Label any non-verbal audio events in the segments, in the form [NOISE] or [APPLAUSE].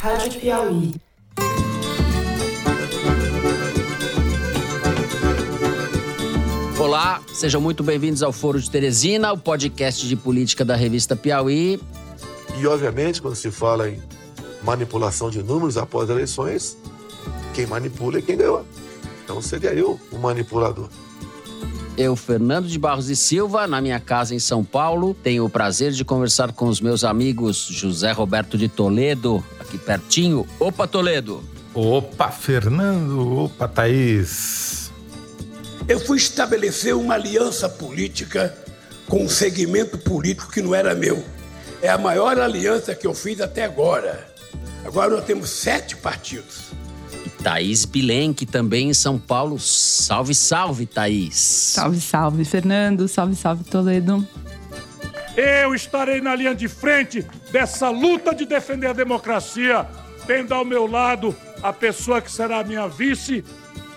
Rádio Piauí. Olá, sejam muito bem-vindos ao Foro de Teresina, o podcast de política da revista Piauí. E, obviamente, quando se fala em manipulação de números após eleições, quem manipula é quem ganhou. Então seria eu o manipulador. Eu, Fernando de Barros e Silva, na minha casa em São Paulo, tenho o prazer de conversar com os meus amigos José Roberto de Toledo, aqui pertinho. Opa, Toledo! Opa, Fernando! Opa, Thaís! Eu fui estabelecer uma aliança política com um segmento político que não era meu. É a maior aliança que eu fiz até agora. Agora nós temos sete partidos. Thaís Bilenque, também em São Paulo. Salve, salve, Thaís. Salve, salve, Fernando. Salve, salve, Toledo. Eu estarei na linha de frente dessa luta de defender a democracia, tendo ao meu lado a pessoa que será minha vice.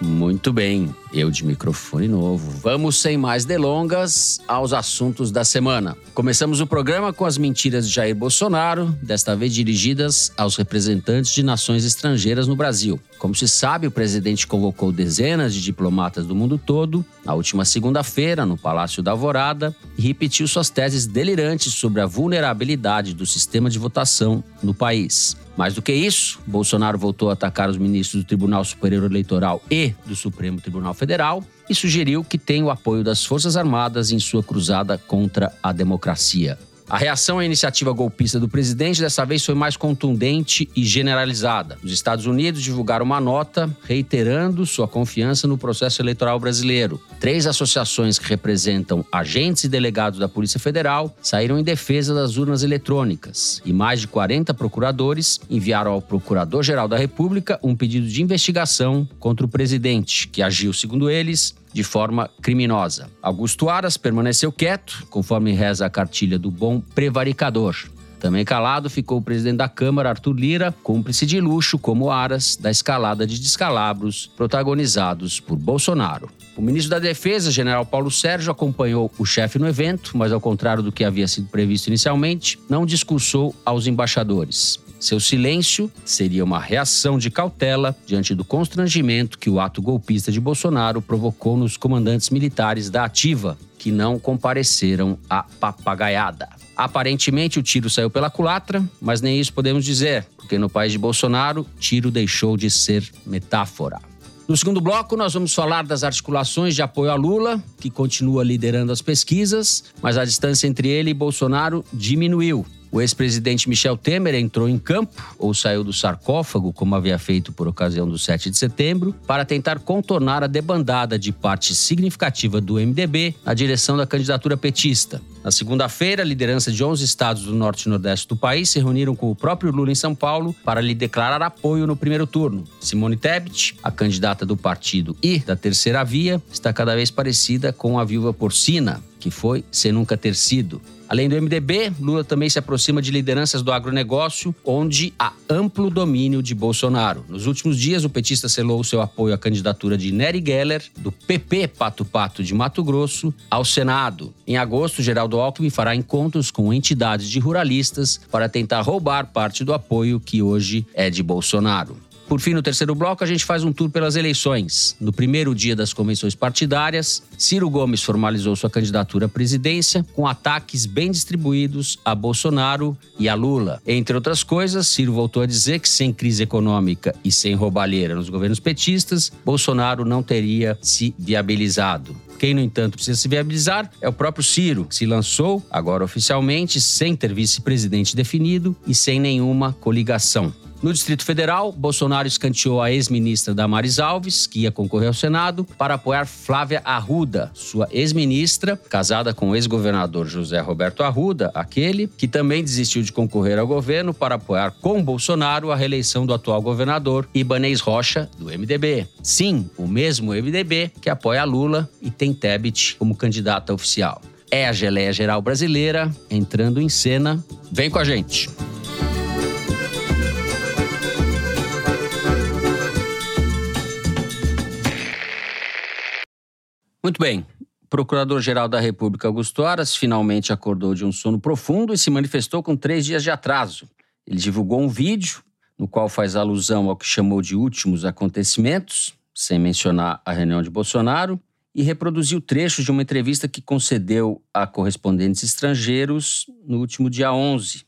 Muito bem, eu de microfone novo. Vamos sem mais delongas aos assuntos da semana. Começamos o programa com as mentiras de Jair Bolsonaro, desta vez dirigidas aos representantes de nações estrangeiras no Brasil. Como se sabe, o presidente convocou dezenas de diplomatas do mundo todo na última segunda-feira no Palácio da Alvorada e repetiu suas teses delirantes sobre a vulnerabilidade do sistema de votação no país. Mais do que isso, Bolsonaro voltou a atacar os ministros do Tribunal Superior Eleitoral e do Supremo Tribunal Federal e sugeriu que tem o apoio das Forças Armadas em sua cruzada contra a democracia. A reação à iniciativa golpista do presidente dessa vez foi mais contundente e generalizada. Os Estados Unidos divulgaram uma nota reiterando sua confiança no processo eleitoral brasileiro. Três associações que representam agentes e delegados da Polícia Federal saíram em defesa das urnas eletrônicas e mais de 40 procuradores enviaram ao Procurador-Geral da República um pedido de investigação contra o presidente, que agiu, segundo eles, de forma criminosa. Augusto Aras permaneceu quieto, conforme reza a cartilha do bom prevaricador. Também calado ficou o presidente da Câmara, Arthur Lira, cúmplice de luxo como Aras da escalada de descalabros protagonizados por Bolsonaro. O ministro da Defesa, general Paulo Sérgio, acompanhou o chefe no evento, mas ao contrário do que havia sido previsto inicialmente, não discursou aos embaixadores. Seu silêncio seria uma reação de cautela diante do constrangimento que o ato golpista de Bolsonaro provocou nos comandantes militares da Ativa, que não compareceram à papagaiada. Aparentemente, o tiro saiu pela culatra, mas nem isso podemos dizer, porque no país de Bolsonaro, tiro deixou de ser metáfora. No segundo bloco, nós vamos falar das articulações de apoio a Lula, que continua liderando as pesquisas, mas a distância entre ele e Bolsonaro diminuiu. O ex-presidente Michel Temer entrou em campo, ou saiu do sarcófago, como havia feito por ocasião do 7 de setembro, para tentar contornar a debandada de parte significativa do MDB na direção da candidatura petista. Na segunda-feira, a liderança de 11 estados do norte e nordeste do país se reuniram com o próprio Lula em São Paulo para lhe declarar apoio no primeiro turno. Simone Tebet, a candidata do partido e da terceira via, está cada vez parecida com a viúva porcina, que foi sem nunca ter sido. Além do MDB, Lula também se aproxima de lideranças do agronegócio, onde há amplo domínio de Bolsonaro. Nos últimos dias, o petista selou seu apoio à candidatura de Nery Geller, do PP Pato Pato de Mato Grosso, ao Senado. Em agosto, Geraldo Alckmin fará encontros com entidades de ruralistas para tentar roubar parte do apoio que hoje é de Bolsonaro. Por fim, no terceiro bloco, a gente faz um tour pelas eleições. No primeiro dia das convenções partidárias, Ciro Gomes formalizou sua candidatura à presidência com ataques bem distribuídos a Bolsonaro e a Lula. Entre outras coisas, Ciro voltou a dizer que sem crise econômica e sem roubalheira nos governos petistas, Bolsonaro não teria se viabilizado. Quem, no entanto, precisa se viabilizar é o próprio Ciro, que se lançou, agora oficialmente, sem ter vice-presidente definido e sem nenhuma coligação. No Distrito Federal, Bolsonaro escanteou a ex-ministra Damares Alves, que ia concorrer ao Senado, para apoiar Flávia Arruda, sua ex-ministra, casada com o ex-governador José Roberto Arruda, aquele que também desistiu de concorrer ao governo para apoiar com Bolsonaro a reeleição do atual governador Ibanez Rocha, do MDB. Sim, o mesmo MDB que apoia Lula e tem Tebet como candidata oficial. É a geleia geral brasileira entrando em cena. Vem com a gente! Muito bem. Procurador-Geral da República Augusto Aras finalmente acordou de um sono profundo e se manifestou com três dias de atraso. Ele divulgou um vídeo no qual faz alusão ao que chamou de últimos acontecimentos, sem mencionar a reunião de Bolsonaro, e reproduziu trechos de uma entrevista que concedeu a correspondentes estrangeiros no último dia 11,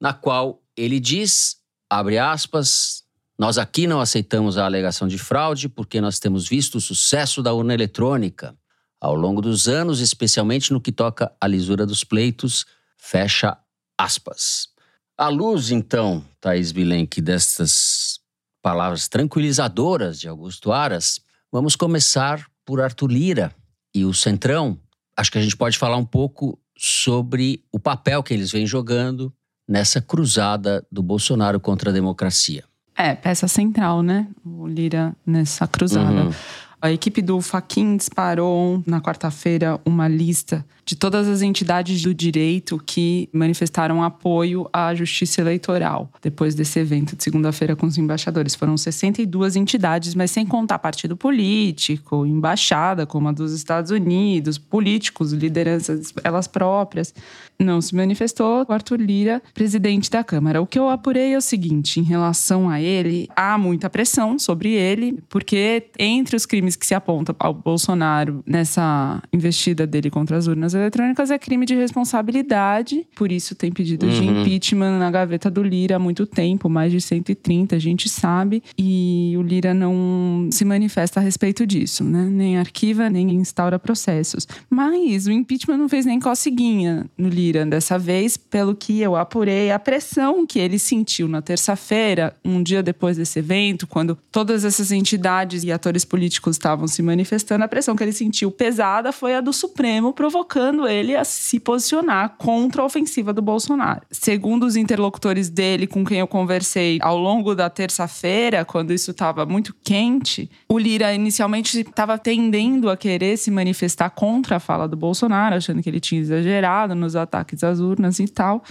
na qual ele diz, abre aspas, nós aqui não aceitamos a alegação de fraude porque nós temos visto o sucesso da urna eletrônica ao longo dos anos, especialmente no que toca à lisura dos pleitos, fecha aspas. À luz, então, Thaís Bilenque, destas palavras tranquilizadoras de Augusto Aras, vamos começar por Arthur Lira e o Centrão. Acho que a gente pode falar um pouco sobre o papel que eles vêm jogando nessa cruzada do Bolsonaro contra a democracia. É, peça central, né? O Lira nessa cruzada. Uhum. A equipe do Faquin disparou na quarta-feira uma lista de todas as entidades do direito que manifestaram apoio à justiça eleitoral depois desse evento de segunda-feira com os embaixadores. Foram 62 entidades, mas sem contar partido político, embaixada como a dos Estados Unidos, políticos, lideranças elas próprias. Não se manifestou o Arthur Lira, presidente da Câmara. O que eu apurei é o seguinte: em relação a ele, há muita pressão sobre ele, porque entre os crimes que se apontam ao Bolsonaro nessa investida dele contra as urnas eletrônicas é crime de responsabilidade. Por isso tem pedido de Uhum. impeachment na gaveta do Lira há muito tempo, mais de 130, a gente sabe. E o Lira não se manifesta a respeito disso, né? Nem arquiva, nem instaura processos. Mas o impeachment não fez nem coceguinha no Lira dessa vez, pelo que eu apurei a pressão que ele sentiu na terça-feira, um dia depois desse evento, quando todas essas entidades e atores políticos estavam se manifestando, a pressão que ele sentiu pesada foi a do Supremo, provocando ele a se posicionar contra a ofensiva do Bolsonaro. Segundo os interlocutores dele com quem eu conversei ao longo da terça-feira, quando isso estava muito quente, o Lira inicialmente estava tendendo a querer se manifestar contra a fala do Bolsonaro, achando que ele tinha exagerado nos ataques às urnas e tal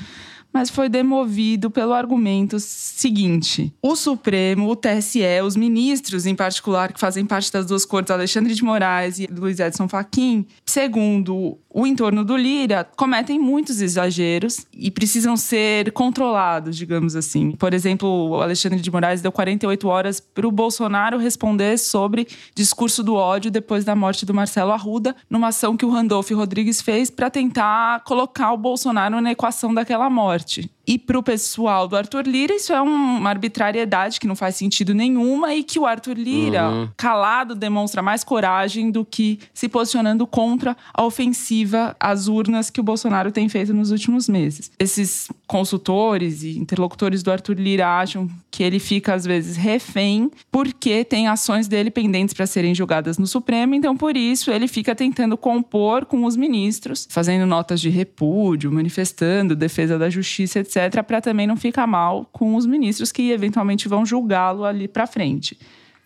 mas foi demovido pelo argumento seguinte: o Supremo, o TSE, os ministros, em particular, que fazem parte das duas cortes, Alexandre de Moraes e Luiz Edson Fachin, segundo o entorno do Lira, cometem muitos exageros e precisam ser controlados, digamos assim. Por exemplo, o Alexandre de Moraes deu 48 horas para o Bolsonaro responder sobre discurso do ódio depois da morte do Marcelo Arruda, numa ação que o Randolph Rodrigues fez para tentar colocar o Bolsonaro na equação daquela morte arte. E para o pessoal do Arthur Lira, isso é um- uma arbitrariedade que não faz sentido nenhuma e que o Arthur Lira, Uhum. calado, demonstra mais coragem do que se posicionando contra a ofensiva às urnas que o Bolsonaro tem feito nos últimos meses. Esses consultores e interlocutores do Arthur Lira acham que ele fica, às vezes, refém porque tem ações dele pendentes para serem julgadas no Supremo, então por isso ele fica tentando compor com os ministros, fazendo notas de repúdio, manifestando defesa da justiça, etc., para também não ficar mal com os ministros que eventualmente vão julgá-lo ali para frente.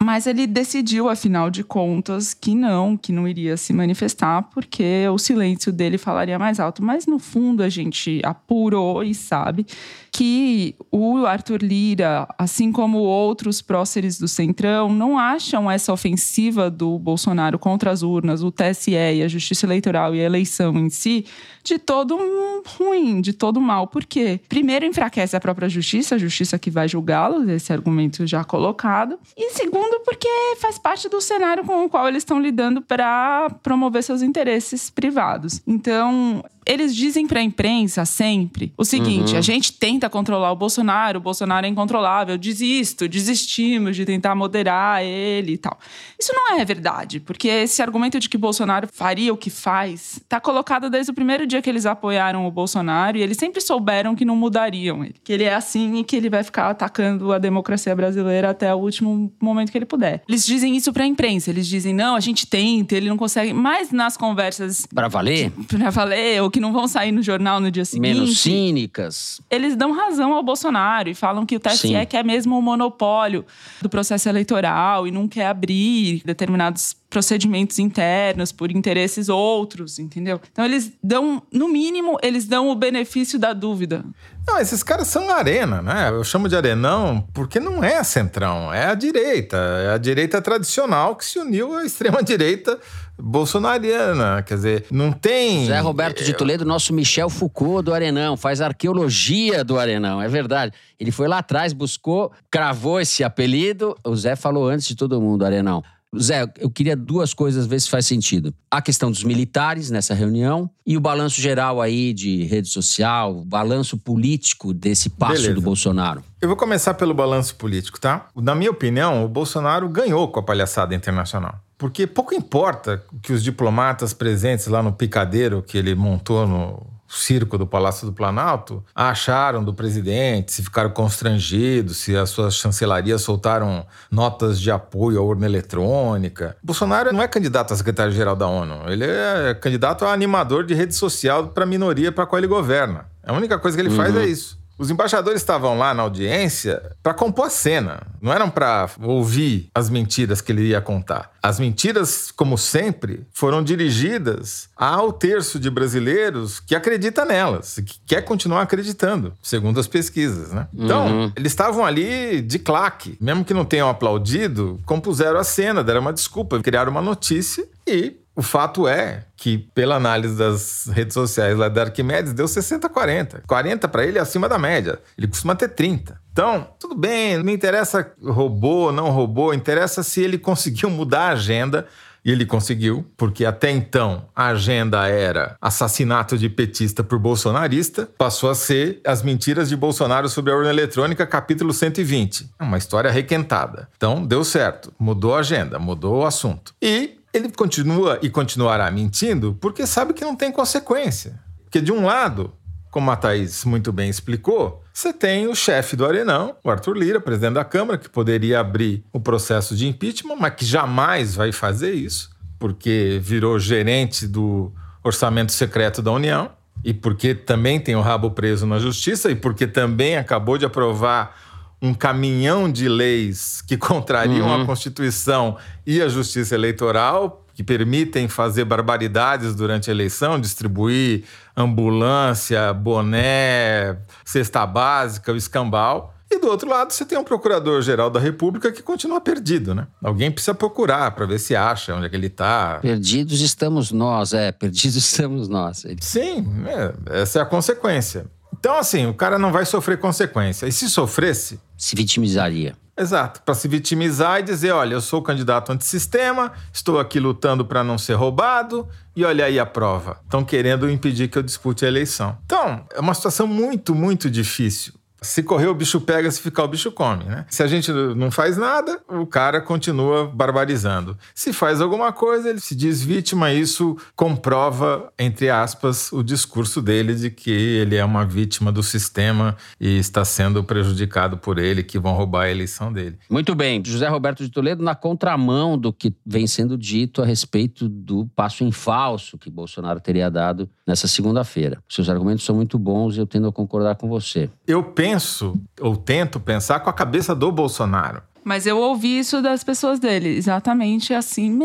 Mas ele decidiu, afinal de contas, que não, que não iria se manifestar, porque o silêncio dele falaria mais alto. Mas, no fundo, a gente apurou e sabe que o Arthur Lira, assim como outros próceres do Centrão, não acham essa ofensiva do Bolsonaro contra as urnas, o TSE e a Justiça Eleitoral e a eleição em si, de todo ruim, de todo mal. Por quê? Primeiro, enfraquece a própria justiça, a justiça que vai julgá-los, esse argumento já colocado. E segundo, porque faz parte do cenário com o qual eles estão lidando para promover seus interesses privados. Então, eles dizem para a imprensa sempre o seguinte: a gente tenta controlar o Bolsonaro, o Bolsonaro é incontrolável, desisto, desistimos de tentar moderar ele e tal. Isso não é verdade, porque esse argumento de que Bolsonaro faria o que faz está colocado desde o primeiro dia que eles apoiaram o Bolsonaro e eles sempre souberam que não mudariam ele, que ele é assim e que ele vai ficar atacando a democracia brasileira até o último momento que ele puder. Eles dizem isso para a imprensa, eles dizem: não, a gente tenta, ele não consegue, mas nas conversas Para valer? pra valer, ou que não vão sair no jornal no dia seguinte. Menos cínicas. Eles dão razão ao Bolsonaro e falam que o TSE Sim. quer mesmo o monopólio do processo eleitoral e não quer abrir determinados procedimentos internos por interesses outros, entendeu? Então eles dão, no mínimo, eles dão o benefício da dúvida. Não, esses caras são arena, né? Eu chamo de arenão porque não é a centrão, é a direita. É a direita tradicional que se uniu à extrema-direita bolsonariana. Quer dizer, não tem. Zé Roberto de Toledo, nosso Michel Foucault do Arenão, faz arqueologia do Arenão, é verdade. Ele foi lá atrás, buscou, cravou esse apelido. O Zé falou antes de todo mundo, Arenão. Zé, eu queria duas coisas, ver se faz sentido. A questão dos militares nessa reunião e o balanço geral aí de rede social, o balanço político desse passo Beleza. do Bolsonaro. Eu vou começar pelo balanço político, tá? Na minha opinião, o Bolsonaro ganhou com a palhaçada internacional. Porque pouco importa que os diplomatas presentes lá no picadeiro que ele montou no circo do Palácio do Planalto acharam do presidente, se ficaram constrangidos, se as suas chancelarias soltaram notas de apoio à urna eletrônica. Bolsonaro não é candidato a secretário-geral da ONU, ele é candidato a animador de rede social para a minoria para a qual ele governa. A única coisa que ele uhum. faz é isso. Os embaixadores estavam lá na audiência para compor a cena, não eram para ouvir as mentiras que ele ia contar. As mentiras, como sempre, foram dirigidas ao terço de brasileiros que acredita nelas, que quer continuar acreditando, segundo as pesquisas, né? Então, uhum. eles estavam ali de claque, mesmo que não tenham aplaudido, compuseram a cena, deram uma desculpa, criaram uma notícia e o fato é que, pela análise das redes sociais lá da Arquimedes, deu 60-40. 40 para ele é acima da média. Ele costuma ter 30. Então, tudo bem, não interessa roubou, não roubou, interessa se ele conseguiu mudar a agenda. E ele conseguiu, porque até então a agenda era assassinato de petista por bolsonarista, passou a ser as mentiras de Bolsonaro sobre a urna eletrônica, capítulo 120. Uma história requentada. Então, deu certo, mudou a agenda, mudou o assunto. E ele continua e continuará mentindo porque sabe que não tem consequência. Porque, de um lado, como a Thaís muito bem explicou, você tem o chefe do Arenão, o Arthur Lira, presidente da Câmara, que poderia abrir o processo de impeachment, mas que jamais vai fazer isso, porque virou gerente do orçamento secreto da União, e porque também tem o rabo preso na justiça, e porque também acabou de aprovar um caminhão de leis que [LAUGHS] contrariam uhum. a Constituição e a Justiça Eleitoral, que permitem fazer barbaridades durante a eleição, distribuir ambulância, boné, cesta básica, o escambau. E do outro lado, você tem um procurador-geral da República que continua perdido, né? Alguém precisa procurar para ver se acha onde é que ele está. Perdidos estamos nós, é. Perdidos [LAUGHS] estamos nós. Sim, é, essa é a consequência. Então, assim, o cara não vai sofrer consequência. E se sofresse. Se vitimizaria. Exato, para se vitimizar e dizer: olha, eu sou candidato antissistema, estou aqui lutando para não ser roubado, e olha aí a prova. Estão querendo impedir que eu dispute a eleição. Então, é uma situação muito, muito difícil. Se correr, o bicho pega, se ficar, o bicho come, né? Se a gente não faz nada, o cara continua barbarizando. Se faz alguma coisa, ele se diz vítima, isso comprova, entre aspas, o discurso dele de que ele é uma vítima do sistema e está sendo prejudicado por ele, que vão roubar a eleição dele. Muito bem. José Roberto de Toledo, na contramão do que vem sendo dito a respeito do passo em falso que Bolsonaro teria dado nessa segunda-feira. Seus argumentos são muito bons e eu tendo a concordar com você. Eu penso penso ou tento pensar com a cabeça do Bolsonaro. Mas eu ouvi isso das pessoas dele, exatamente assim.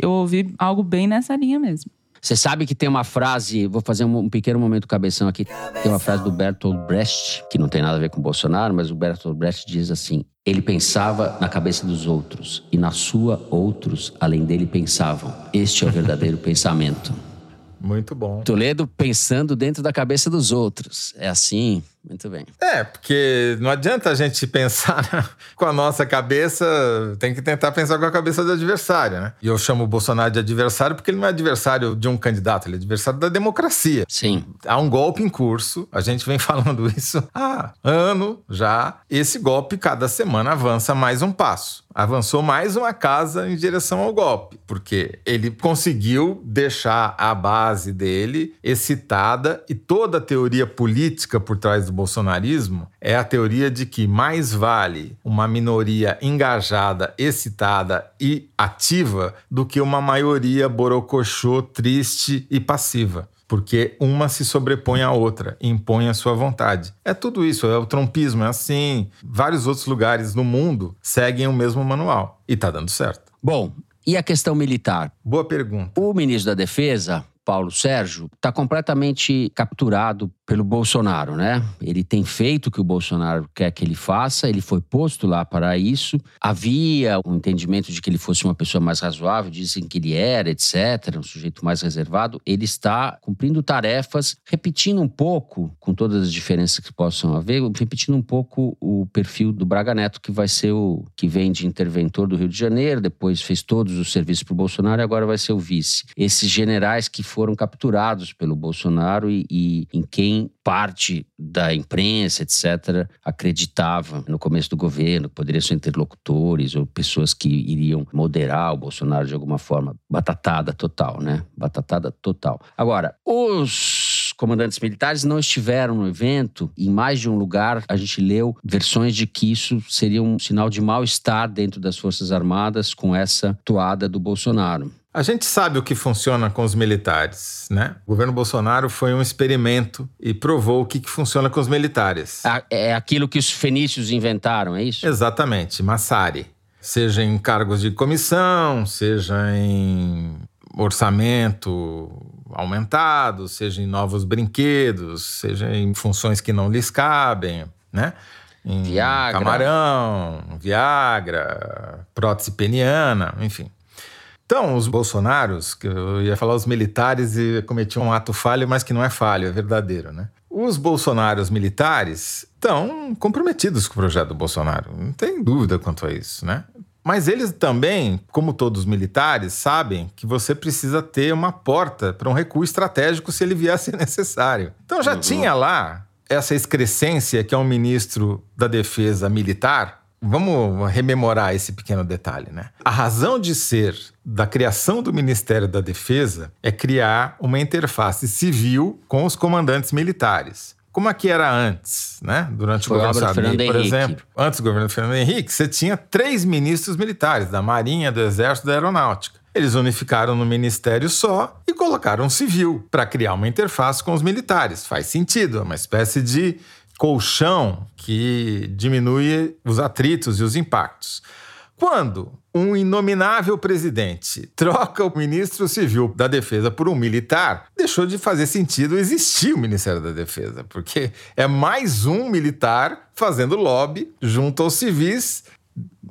Eu ouvi algo bem nessa linha mesmo. Você sabe que tem uma frase, vou fazer um, pequeno momento cabeção aqui. Tem uma frase do Bertolt Brecht, que não tem nada a ver com Bolsonaro, mas o Bertolt Brecht diz assim: ele pensava na cabeça dos outros, e na sua, outros, além dele, pensavam. Este é o verdadeiro [LAUGHS] pensamento. Muito bom. Toledo pensando dentro da cabeça dos outros. É assim? Muito bem. É, porque não adianta a gente pensar [LAUGHS] com a nossa cabeça, tem que tentar pensar com a cabeça do adversário, né? E eu chamo o Bolsonaro de adversário porque ele não é adversário de um candidato, ele é adversário da democracia. Sim. Há um golpe em curso, a gente vem [LAUGHS] falando isso há ano já. Esse golpe, cada semana, avança mais um passo avançou mais uma casa em direção ao golpe, porque ele conseguiu deixar a base dele excitada e toda a teoria política por trás do bolsonarismo é a teoria de que mais vale uma minoria engajada, excitada e ativa do que uma maioria borocochô, triste e passiva porque uma se sobrepõe à outra, impõe a sua vontade. É tudo isso, é o trompismo, é assim. Vários outros lugares no mundo seguem o mesmo manual e tá dando certo. Bom, e a questão militar? Boa pergunta. O ministro da Defesa Paulo Sérgio está completamente capturado pelo Bolsonaro, né? Ele tem feito o que o Bolsonaro quer que ele faça, ele foi posto lá para isso. Havia um entendimento de que ele fosse uma pessoa mais razoável, dizem que ele era, etc., um sujeito mais reservado. Ele está cumprindo tarefas, repetindo um pouco, com todas as diferenças que possam haver, repetindo um pouco o perfil do Braga Neto, que vai ser o que vem de interventor do Rio de Janeiro, depois fez todos os serviços para o Bolsonaro e agora vai ser o vice. Esses generais que foram capturados pelo Bolsonaro e, e em quem parte da imprensa, etc., acreditava no começo do governo, poderiam ser interlocutores ou pessoas que iriam moderar o Bolsonaro de alguma forma. Batatada total, né? Batatada total. Agora, os comandantes militares não estiveram no evento. Em mais de um lugar, a gente leu versões de que isso seria um sinal de mal-estar dentro das Forças Armadas com essa toada do Bolsonaro. A gente sabe o que funciona com os militares, né? O governo Bolsonaro foi um experimento e provou o que, que funciona com os militares. É aquilo que os fenícios inventaram, é isso? Exatamente, Massari. Seja em cargos de comissão, seja em orçamento aumentado, seja em novos brinquedos, seja em funções que não lhes cabem, né? Em Viagra. Camarão, Viagra, prótese peniana, enfim. Então, os bolsonaros, que eu ia falar os militares e cometiam um ato falho, mas que não é falho, é verdadeiro, né? Os bolsonaros militares estão comprometidos com o projeto do Bolsonaro, não tem dúvida quanto a isso, né? Mas eles também, como todos os militares, sabem que você precisa ter uma porta para um recuo estratégico se ele vier a ser [LAUGHS] necessário. Então já uhum. tinha lá essa excrescência que é um ministro da defesa militar, Vamos rememorar esse pequeno detalhe, né? A razão de ser da criação do Ministério da Defesa é criar uma interface civil com os comandantes militares. Como é que era antes, né? Durante Foi o governo Sarney, por exemplo. Antes do governo Fernando Henrique, você tinha três ministros militares, da Marinha, do Exército e da Aeronáutica. Eles unificaram no ministério só e colocaram um civil para criar uma interface com os militares. Faz sentido, é uma espécie de colchão que diminui os atritos e os impactos. Quando um inominável presidente troca o ministro civil da Defesa por um militar, deixou de fazer sentido existir o Ministério da Defesa, porque é mais um militar fazendo lobby junto aos civis,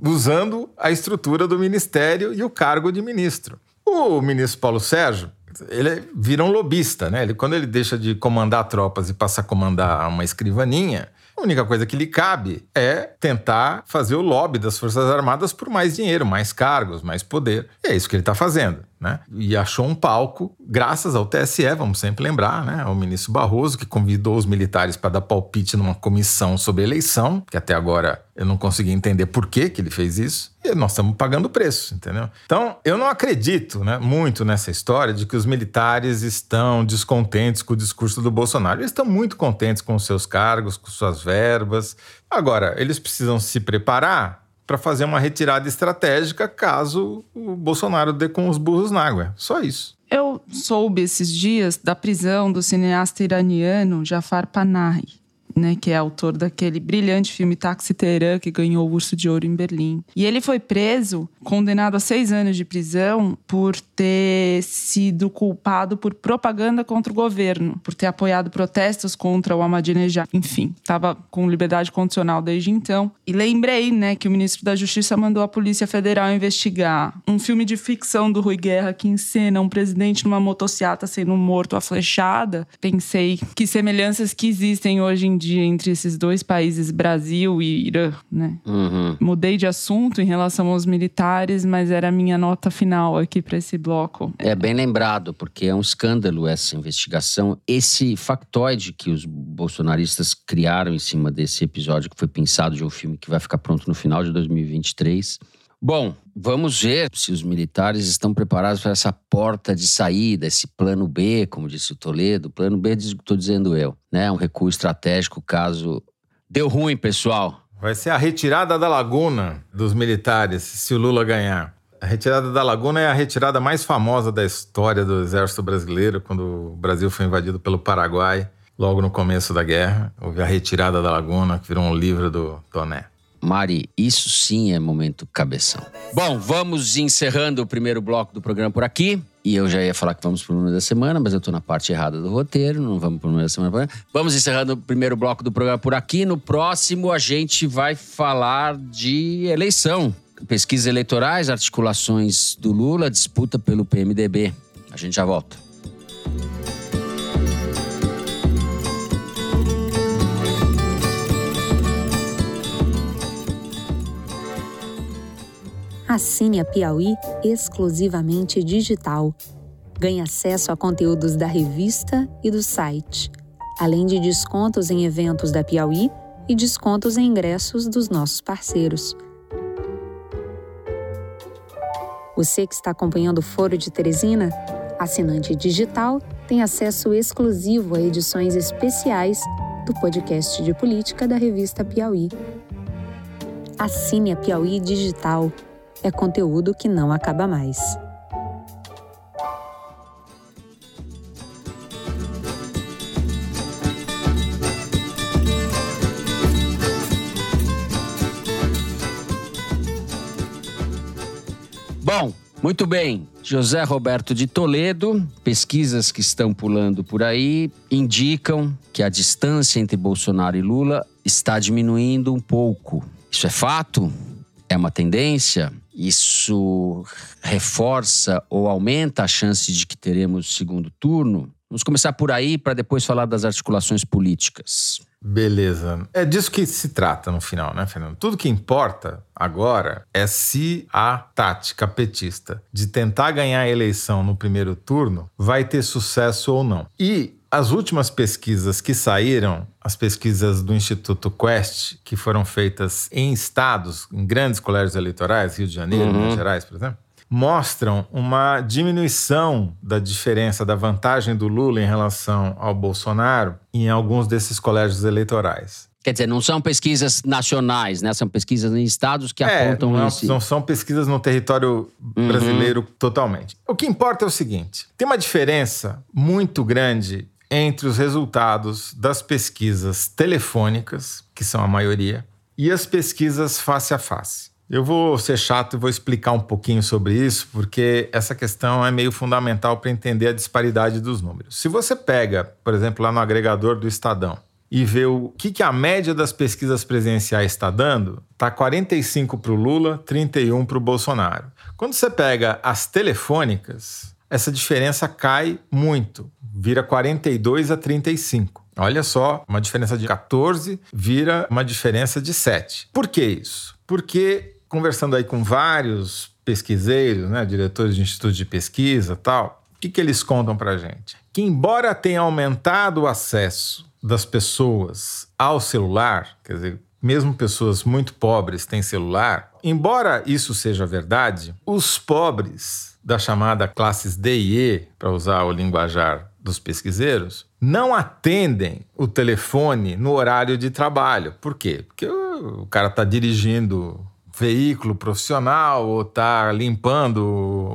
usando a estrutura do ministério e o cargo de ministro. O ministro Paulo Sérgio ele vira um lobista, né? Ele, quando ele deixa de comandar tropas e passa a comandar uma escrivaninha, a única coisa que lhe cabe é tentar fazer o lobby das Forças Armadas por mais dinheiro, mais cargos, mais poder. E é isso que ele está fazendo. Né? E achou um palco, graças ao TSE, vamos sempre lembrar, né? O ministro Barroso, que convidou os militares para dar palpite numa comissão sobre eleição, que até agora eu não consegui entender por que, que ele fez isso. E nós estamos pagando o preço, entendeu? Então, eu não acredito né, muito nessa história de que os militares estão descontentes com o discurso do Bolsonaro. Eles estão muito contentes com os seus cargos, com suas verbas. Agora, eles precisam se preparar para fazer uma retirada estratégica caso o Bolsonaro dê com os burros na água. Só isso. Eu soube esses dias da prisão do cineasta iraniano Jafar Panahi né, que é autor daquele brilhante filme Taxi Teherã, que ganhou o Urso de Ouro em Berlim. E ele foi preso, condenado a seis anos de prisão, por ter sido culpado por propaganda contra o governo, por ter apoiado protestos contra o Ahmadinejad. Enfim, estava com liberdade condicional desde então. E lembrei, né, que o ministro da Justiça mandou a Polícia Federal investigar um filme de ficção do Rui Guerra que encena um presidente numa motocicleta sendo morto a flechada. Pensei que semelhanças que existem hoje em entre esses dois países, Brasil e Irã, né? Uhum. Mudei de assunto em relação aos militares, mas era a minha nota final aqui para esse bloco. É bem lembrado, porque é um escândalo essa investigação. Esse factoide que os bolsonaristas criaram em cima desse episódio, que foi pensado de um filme que vai ficar pronto no final de 2023. Bom, vamos ver se os militares estão preparados para essa porta de saída, esse plano B, como disse o Toledo. Plano B, estou dizendo eu, né? Um recuo estratégico caso deu ruim, pessoal. Vai ser a retirada da laguna dos militares se o Lula ganhar. A retirada da Laguna é a retirada mais famosa da história do Exército Brasileiro, quando o Brasil foi invadido pelo Paraguai, logo no começo da guerra. Houve a retirada da Laguna, que virou um livro do Toné. Mari, isso sim é momento cabeção. Bom, vamos encerrando o primeiro bloco do programa por aqui. E eu já ia falar que vamos pro número da semana, mas eu tô na parte errada do roteiro, não vamos pro número da semana. Vamos encerrando o primeiro bloco do programa por aqui. No próximo, a gente vai falar de eleição. Pesquisas eleitorais, articulações do Lula, disputa pelo PMDB. A gente já volta. Assine a Piauí exclusivamente digital. Ganhe acesso a conteúdos da revista e do site, além de descontos em eventos da Piauí e descontos em ingressos dos nossos parceiros. Você que está acompanhando o Foro de Teresina, assinante digital, tem acesso exclusivo a edições especiais do podcast de política da revista Piauí. Assine a Piauí Digital é conteúdo que não acaba mais. Bom, muito bem. José Roberto de Toledo, pesquisas que estão pulando por aí indicam que a distância entre Bolsonaro e Lula está diminuindo um pouco. Isso é fato? É uma tendência? Isso reforça ou aumenta a chance de que teremos segundo turno? Vamos começar por aí para depois falar das articulações políticas. Beleza. É disso que se trata no final, né, Fernando? Tudo que importa agora é se a tática petista de tentar ganhar a eleição no primeiro turno vai ter sucesso ou não. E as últimas pesquisas que saíram, as pesquisas do Instituto Quest, que foram feitas em estados, em grandes colégios eleitorais, Rio de Janeiro, uhum. Minas Gerais, por exemplo, mostram uma diminuição da diferença, da vantagem do Lula em relação ao Bolsonaro em alguns desses colégios eleitorais. Quer dizer, não são pesquisas nacionais, né? São pesquisas em estados que é, apontam não, esse... não são pesquisas no território uhum. brasileiro uhum. totalmente. O que importa é o seguinte: tem uma diferença muito grande entre os resultados das pesquisas telefônicas, que são a maioria, e as pesquisas face a face. Eu vou ser chato e vou explicar um pouquinho sobre isso, porque essa questão é meio fundamental para entender a disparidade dos números. Se você pega, por exemplo, lá no agregador do Estadão, e vê o que, que a média das pesquisas presenciais está dando, está 45 para o Lula, 31 para o Bolsonaro. Quando você pega as telefônicas, essa diferença cai muito vira 42 a 35. Olha só, uma diferença de 14 vira uma diferença de 7. Por que isso? Porque conversando aí com vários pesquiseiros, né, diretores de institutos de pesquisa, tal, o que, que eles contam para gente? Que embora tenha aumentado o acesso das pessoas ao celular, quer dizer, mesmo pessoas muito pobres têm celular, embora isso seja verdade, os pobres da chamada classes D e E, para usar o linguajar dos pesquiseiros não atendem o telefone no horário de trabalho. Por quê? Porque o cara está dirigindo veículo profissional, ou está limpando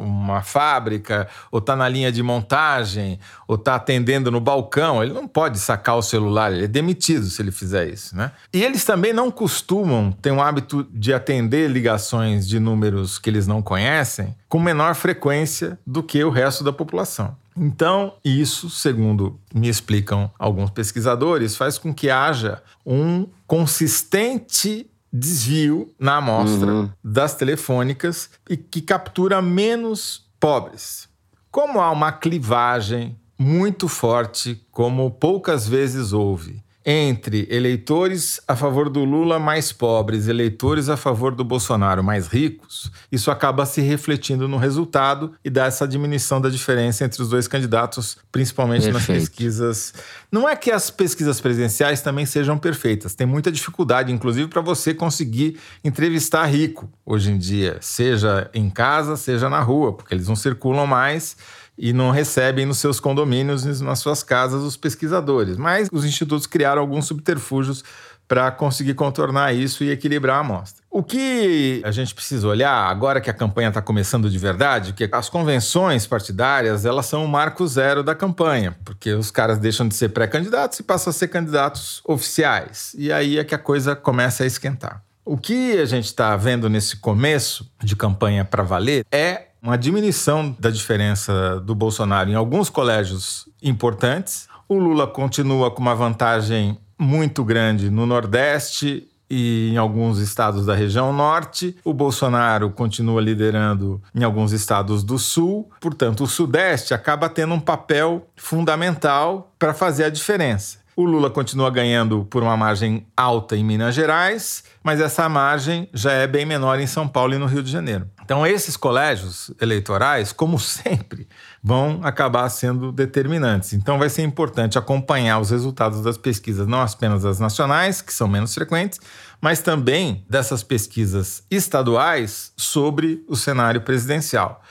uma fábrica, ou está na linha de montagem, ou está atendendo no balcão, ele não pode sacar o celular, ele é demitido se ele fizer isso, né? E eles também não costumam ter um hábito de atender ligações de números que eles não conhecem com menor frequência do que o resto da população. Então, isso, segundo me explicam alguns pesquisadores, faz com que haja um consistente desvio na amostra uhum. das telefônicas e que captura menos pobres. Como há uma clivagem muito forte, como poucas vezes houve, entre eleitores a favor do Lula mais pobres, eleitores a favor do Bolsonaro mais ricos, isso acaba se refletindo no resultado e dá essa diminuição da diferença entre os dois candidatos, principalmente Perfeito. nas pesquisas. Não é que as pesquisas presidenciais também sejam perfeitas, tem muita dificuldade, inclusive para você conseguir entrevistar rico hoje em dia, seja em casa, seja na rua, porque eles não circulam mais e não recebem nos seus condomínios, nas suas casas, os pesquisadores. Mas os institutos criaram alguns subterfúgios para conseguir contornar isso e equilibrar a amostra. O que a gente precisa olhar agora que a campanha está começando de verdade, que as convenções partidárias elas são o marco zero da campanha, porque os caras deixam de ser pré-candidatos e passam a ser candidatos oficiais. E aí é que a coisa começa a esquentar. O que a gente está vendo nesse começo de campanha para valer é uma diminuição da diferença do Bolsonaro em alguns colégios importantes. O Lula continua com uma vantagem muito grande no Nordeste e em alguns estados da região norte. O Bolsonaro continua liderando em alguns estados do sul. Portanto, o Sudeste acaba tendo um papel fundamental para fazer a diferença. O Lula continua ganhando por uma margem alta em Minas Gerais, mas essa margem já é bem menor em São Paulo e no Rio de Janeiro. Então, esses colégios eleitorais, como [LAUGHS] sempre, vão acabar sendo determinantes. Então, vai ser importante acompanhar os resultados das pesquisas, não apenas as nacionais, que são menos frequentes, mas também dessas pesquisas estaduais sobre o cenário presidencial.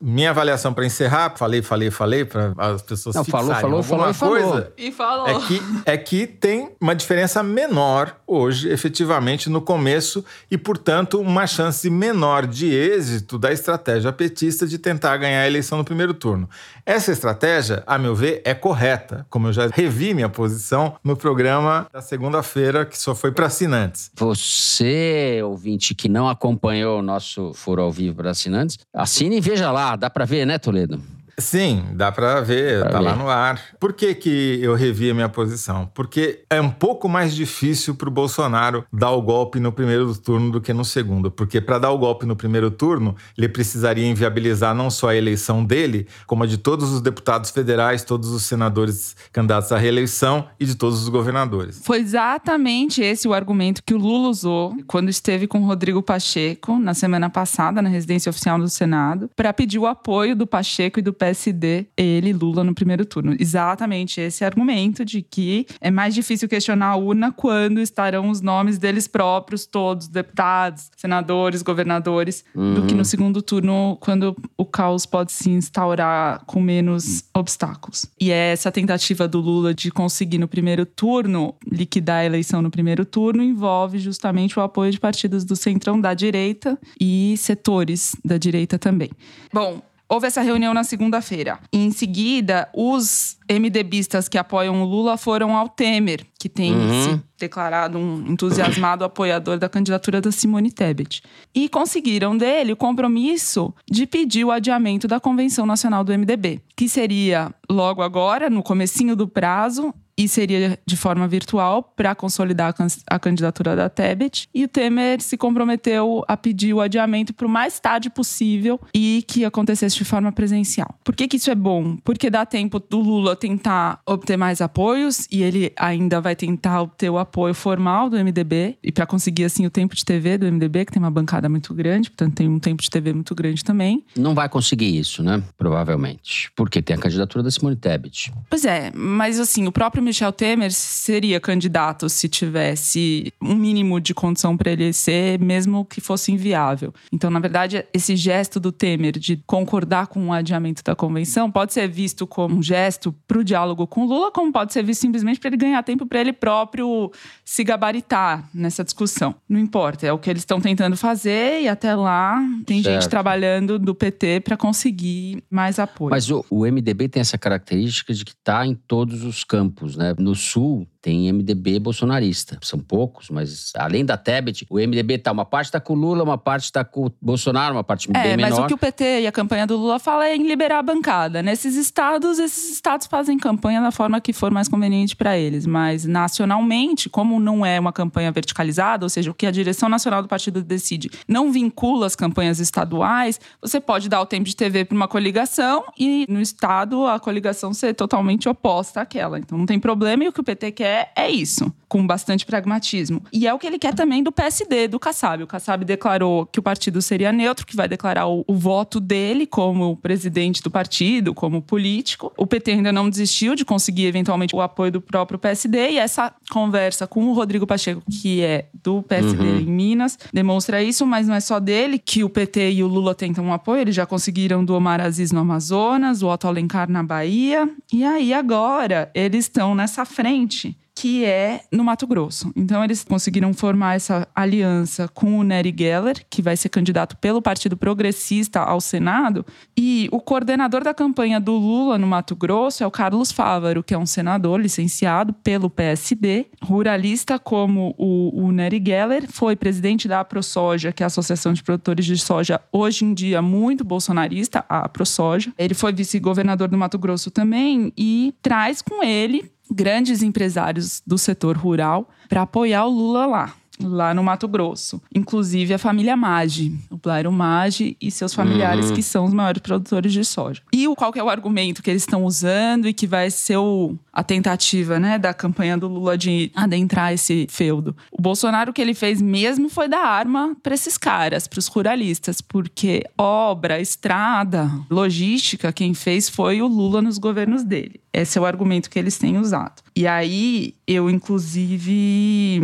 Minha avaliação para encerrar, falei, falei, falei, para as pessoas Não, falou, falou, falou. coisa. E falou. É que, é que tem uma diferença menor hoje, efetivamente, no começo, e, portanto, uma chance menor de êxito da estratégia petista de tentar ganhar a eleição no primeiro turno. Essa estratégia, a meu ver, é correta, como eu já revi minha posição no programa da segunda-feira, que só foi para assinantes. Você, ouvinte, que não acompanhou o nosso foro ao vivo para assinantes, assine e veja lá. Dá para ver, né, Toledo? Sim, dá para ver, Pra tá ver. lá no ar. Por que, que eu revi a minha posição? Porque é um pouco mais difícil para o Bolsonaro dar o golpe no primeiro turno do que no segundo. Porque para dar o golpe no primeiro turno, ele precisaria inviabilizar não só a eleição dele, como a de todos os deputados federais, todos os senadores candidatos à reeleição e de todos os governadores. Foi exatamente esse o argumento que o Lula usou quando esteve com o Rodrigo Pacheco na semana passada na residência oficial do Senado para pedir o apoio do Pacheco e do PSD, ele, Lula, no primeiro turno. Exatamente esse argumento de que é mais difícil questionar a urna quando estarão os nomes deles próprios, todos, deputados, senadores, governadores, do que no segundo turno, quando o caos pode se instaurar com menos obstáculos. E é essa tentativa do Lula de conseguir no primeiro turno liquidar a eleição no primeiro turno envolve justamente o apoio de partidos do centrão da direita e setores da direita também. Bom, Houve essa reunião na segunda-feira. Em seguida, os MDBistas que apoiam o Lula foram ao Temer, que tem Uhum. se declarado um entusiasmado [CLEARS THROAT] apoiador da candidatura da Simone Tebet. E conseguiram dele o compromisso de pedir o adiamento da Convenção Nacional do MDB, que seria logo agora, no comecinho do prazo, e seria de forma virtual para consolidar a can- a candidatura da Tebet. E o Temer se comprometeu a pedir o adiamento para o mais tarde possível e que acontecesse de forma presencial. Por que, que isso é bom? Porque dá tempo do Lula tentar obter mais apoios e ele ainda vai tentar obter o apoio formal do MDB e para conseguir assim o tempo de TV do MDB, que tem uma bancada muito grande, portanto tem um tempo de TV muito grande também. Não vai conseguir isso, né? Provavelmente. Porque tem a candidatura da Simone Tebet. Pois é, mas assim, o próprio Michel Temer seria candidato se tivesse um mínimo de condição para ele ser, mesmo que fosse inviável. Então, na verdade, esse gesto do Temer de concordar com o adiamento da convenção pode ser visto como um gesto para o diálogo com o Lula, como pode ser visto simplesmente para ele ganhar tempo para ele próprio se gabaritar nessa discussão. Não importa, é o que eles estão tentando fazer e até lá tem Certo. gente trabalhando do PT para conseguir mais apoio. Mas o, o MDB tem essa característica de que está em todos os campos, né? No Sul tem MDB bolsonarista. São poucos, mas além da Tebet, o MDB tá uma parte tá com o Lula, uma parte tá com o Bolsonaro, uma parte É, bem mas menor. o que o PT e a campanha do Lula fala é em liberar a bancada. Nesses estados, esses estados fazem campanha da forma que for mais conveniente para eles. Mas nacionalmente, como não é uma campanha verticalizada, ou seja, o que a direção nacional do partido decide não vincula as campanhas estaduais, você pode dar o tempo de TV para uma coligação e no estado a coligação ser totalmente oposta àquela. Então não tem problema e o que o PT quer é isso, com bastante pragmatismo. E é o que ele quer também do PSD, do Kassab. O Kassab declarou que o partido seria neutro, que vai declarar o, o voto dele como presidente do partido, como político. O PT ainda não desistiu de conseguir eventualmente o apoio do próprio PSD e essa conversa com o Rodrigo Pacheco, que é do PSD em Minas, demonstra isso, mas não é só dele que o PT e o Lula tentam um apoio, eles já conseguiram do Omar Aziz no Amazonas, o Otto Alencar na Bahia, e aí agora eles estão nessa frente que é no Mato Grosso. Então, eles conseguiram formar essa aliança com o Nery Geller, que vai ser candidato pelo Partido Progressista ao Senado. E o coordenador da campanha do Lula no Mato Grosso é o Carlos Fávaro, que é um senador licenciado pelo PSD, ruralista como o, o Nery Geller, foi presidente da AproSoja, que é a Associação de Produtores de Soja, hoje em dia muito bolsonarista, a AproSoja. Ele foi vice-governador do Mato Grosso também e traz com ele grandes empresários do setor rural para apoiar o Lula lá lá no Mato Grosso. Inclusive a família Maggi, o Blairo Maggi e seus familiares, uhum. que são os maiores produtores de soja. E qual é o argumento que eles estão usando e que vai ser o, a tentativa né, da campanha do Lula de adentrar esse feudo? O Bolsonaro, o que ele fez mesmo foi dar arma para esses caras, para os ruralistas, porque obra, estrada, logística, quem fez foi o Lula nos governos dele. Esse é o argumento que eles têm usado. E aí, eu, inclusive,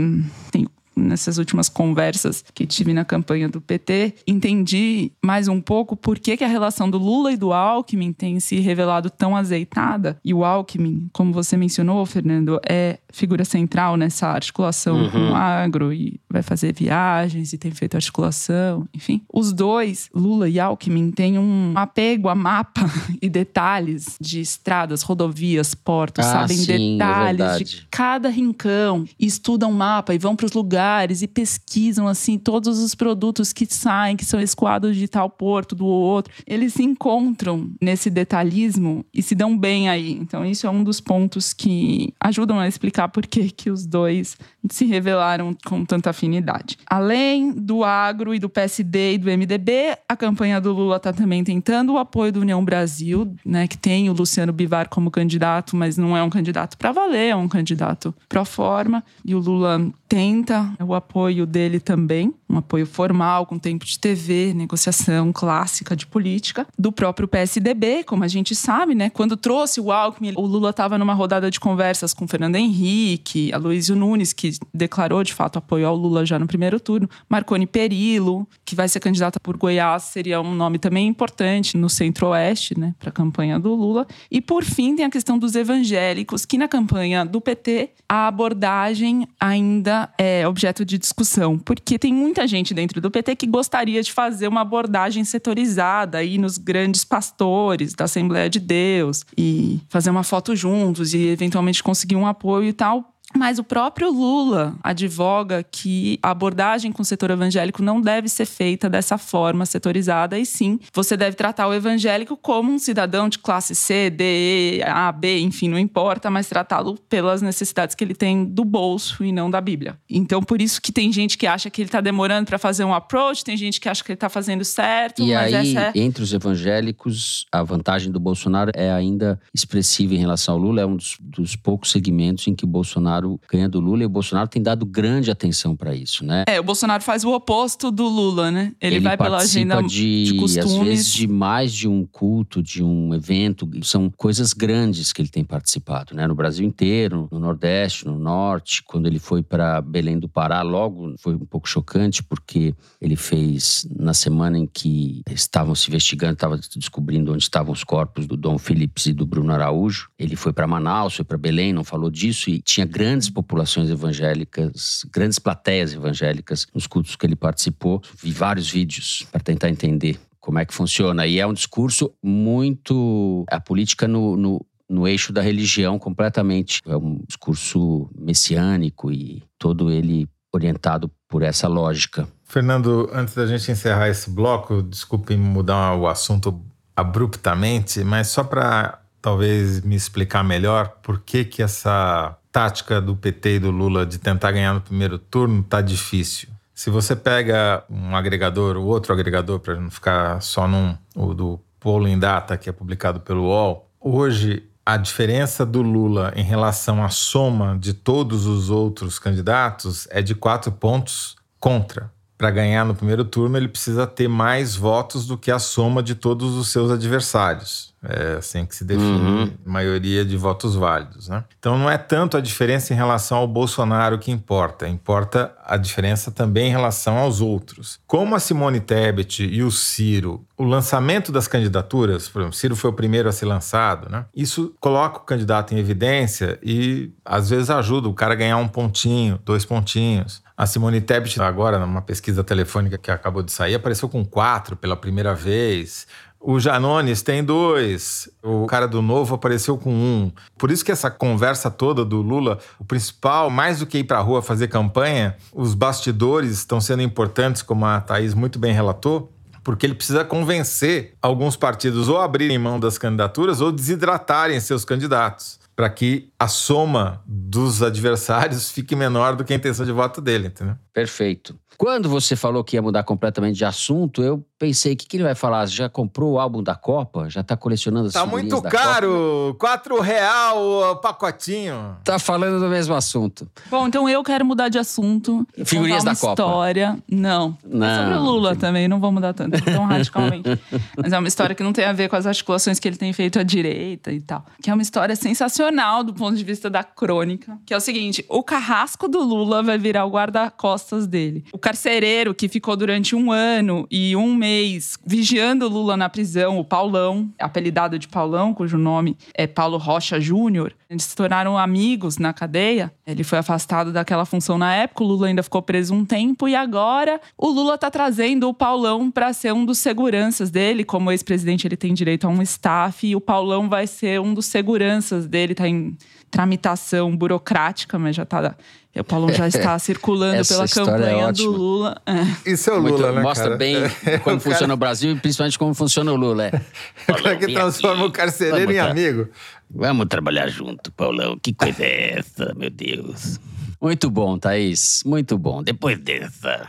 tenho nessas últimas conversas que tive na campanha do PT, entendi mais um pouco por que, que a relação do Lula e do Alckmin tem se revelado tão azeitada. E o Alckmin, como você mencionou, Fernando, é figura central nessa articulação uhum. com o agro e vai fazer viagens e tem feito articulação, enfim. Os dois, Lula e Alckmin, têm um apego a mapa [LAUGHS] e detalhes de estradas, rodovias, portos, ah, sabem sim, é detalhes é de cada rincão, estudam mapa e vão para os lugares e pesquisam assim todos os produtos que saem, que são escoados de tal porto, do outro. Eles se encontram nesse detalhismo e se dão bem aí. Então isso é um dos pontos que ajudam a explicar por que, que os dois [LAUGHS] se revelaram com tanta afinidade. Além do agro e do PSD e do MDB, a campanha do Lula está também tentando o apoio do União Brasil, né, que tem o Luciano Bivar como candidato, mas não é um candidato para valer, é um candidato pro forma. E o Lula tenta o apoio dele também, um apoio formal, com tempo de TV, negociação clássica de política, do próprio PSDB, como a gente sabe, né? Quando trouxe o Alckmin, o Lula estava numa rodada de conversas com Fernando Henrique, Aloysio Nunes, que declarou de fato apoio ao Lula já no primeiro turno, Marconi Perillo, que vai ser candidata por Goiás, seria um nome também importante no centro-oeste, né, para a campanha do Lula. E por fim tem a questão dos evangélicos, que na campanha do PT a abordagem ainda é objeto de discussão, porque tem muita gente dentro do PT que gostaria de fazer uma abordagem setorizada aí nos grandes pastores da Assembleia de Deus e fazer uma foto juntos e eventualmente conseguir um apoio e tal. Mas o próprio Lula advoga que a abordagem com o setor evangélico não deve ser feita dessa forma setorizada, e sim, você deve tratar o evangélico como um cidadão de classe C, D, E, A, B, enfim, não importa, mas tratá-lo pelas necessidades que ele tem do bolso e não da Bíblia. Então, por isso que tem gente que acha que ele está demorando para fazer um approach, tem gente que acha que ele está fazendo certo. E aí, é... entre os evangélicos, a vantagem do Bolsonaro é ainda expressiva em relação ao Lula, é um dos, dos poucos segmentos em que Bolsonaro Bolsonaro ganha do Lula e o Bolsonaro tem dado grande atenção para isso, né? É, o Bolsonaro faz o oposto do Lula, né? Ele, Ele vai pela agenda de, de costumes. Às vezes de mais de um culto, de um evento, são coisas grandes que ele tem participado, né? No Brasil inteiro, no Nordeste, no Norte, quando ele foi para Belém do Pará, logo foi um pouco chocante porque ele fez na semana em que estavam se investigando, estavam descobrindo onde estavam os corpos do Dom Phillips e do Bruno Araújo. Ele foi para Manaus, foi para Belém, não falou disso e tinha grande grandes populações evangélicas, grandes plateias evangélicas nos cultos que ele participou. Vi vários vídeos para tentar entender como é que funciona. E é um discurso muito. A política no, no, no eixo da religião completamente. É um discurso messiânico e todo ele orientado por essa lógica. Fernando, antes da gente encerrar esse bloco, desculpe mudar o assunto abruptamente, mas só para talvez me explicar melhor por que que essa tática do PT e do Lula de tentar ganhar no primeiro turno tá difícil. Se você pega um agregador, o outro agregador, para não ficar só num, o do Polling Data, que é publicado pelo UOL, hoje a diferença do Lula em relação à soma de todos os outros candidatos é de quatro pontos contra. Para ganhar no primeiro turno, ele precisa ter mais votos do que a soma de todos os seus adversários. É assim que se define uhum. maioria de votos válidos. Né? Então não é tanto a diferença em relação ao Bolsonaro que importa, importa a diferença também em relação aos outros. Como a Simone Tebet e o Ciro o lançamento das candidaturas, por exemplo, Ciro foi o primeiro a ser lançado, né? Isso coloca o candidato em evidência e às vezes ajuda o cara a ganhar um pontinho, dois pontinhos. A Simone Tebet, agora, numa pesquisa telefônica que acabou de sair, apareceu com quatro pela primeira vez. O Janones tem dois. O cara do Novo apareceu com um. Por isso que essa conversa toda do Lula, o principal, mais do que ir para a rua fazer campanha, os bastidores estão sendo importantes, como a Thaís muito bem relatou, porque ele precisa convencer alguns partidos ou abrirem mão das candidaturas ou desidratarem seus candidatos, para que a soma dos adversários fique menor do que a intenção de voto dele, entendeu? Perfeito. Quando você falou que ia mudar completamente de assunto, eu pensei, o que, que ele vai falar? Já comprou o álbum da Copa? Já tá colecionando as Tá figurinhas muito da caro! Copa? Quatro real o pacotinho. Tá falando do mesmo assunto. Bom, então eu quero mudar de assunto. Figurinhas da Copa. história. Não. Não, É sobre o Lula também, não vou mudar tanto, tão radicalmente. [LAUGHS] Mas é uma história que não tem a ver com as articulações que ele tem feito à direita e tal. Que é uma história sensacional do ponto de vista da crônica. Que é o seguinte: o carrasco do Lula vai virar o guarda-costas dele. O carcereiro que ficou durante um ano e um mês vigiando Lula na prisão, o Paulão, apelidado de Paulão, cujo nome é Paulo Rocha Júnior, eles se tornaram amigos na cadeia. Ele foi afastado daquela função na época, o Lula ainda ficou preso um tempo e agora o Lula tá trazendo o Paulão para ser um dos seguranças dele. Como ex-presidente, ele tem direito a um staff e o Paulão vai ser um dos seguranças dele, tá em tramitação burocrática, mas já tá o Paulão já está [LAUGHS] circulando pela é campanha do ótima. Lula. É. Isso é o Muito- Lula, né, mostra cara? bem como [LAUGHS] O funciona o Brasil e principalmente como funciona o Lula. É. [LAUGHS] O cara que transforma aqui. o carcereiro Vamos em tra- amigo. Vamos trabalhar junto, Paulão. Que coisa é essa, meu Deus? Muito bom, Thaís. Muito bom. Depois dessa,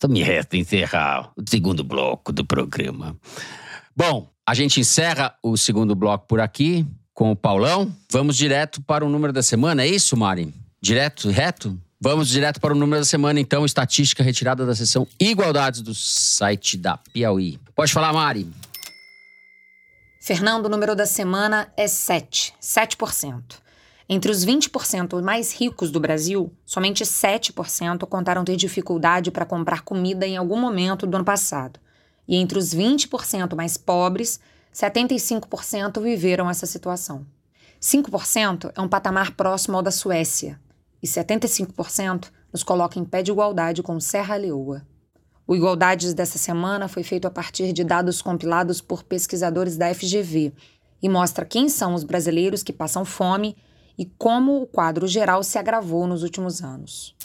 só me resta encerrar o segundo bloco do programa. Bom, a gente encerra o segundo bloco por aqui com o Paulão. Vamos direto para o número da semana, é isso, Mari? Direto, reto? Vamos direto para o número da semana, então, estatística retirada da seção Igualdades do site da Piauí. Pode falar, Mari. Fernando, o número da semana é 7, 7%. Entre os 20% mais ricos do Brasil, somente 7% contaram ter dificuldade para comprar comida em algum momento do ano passado. E entre os 20% mais pobres, 75% viveram essa situação. 5% é um patamar próximo ao da Suécia, e 75% nos coloca em pé de igualdade com Serra Leoa. O Igualdades dessa semana foi feito a partir de dados compilados por pesquisadores da FGV e mostra quem são os brasileiros que passam fome e como o quadro geral se agravou nos últimos anos.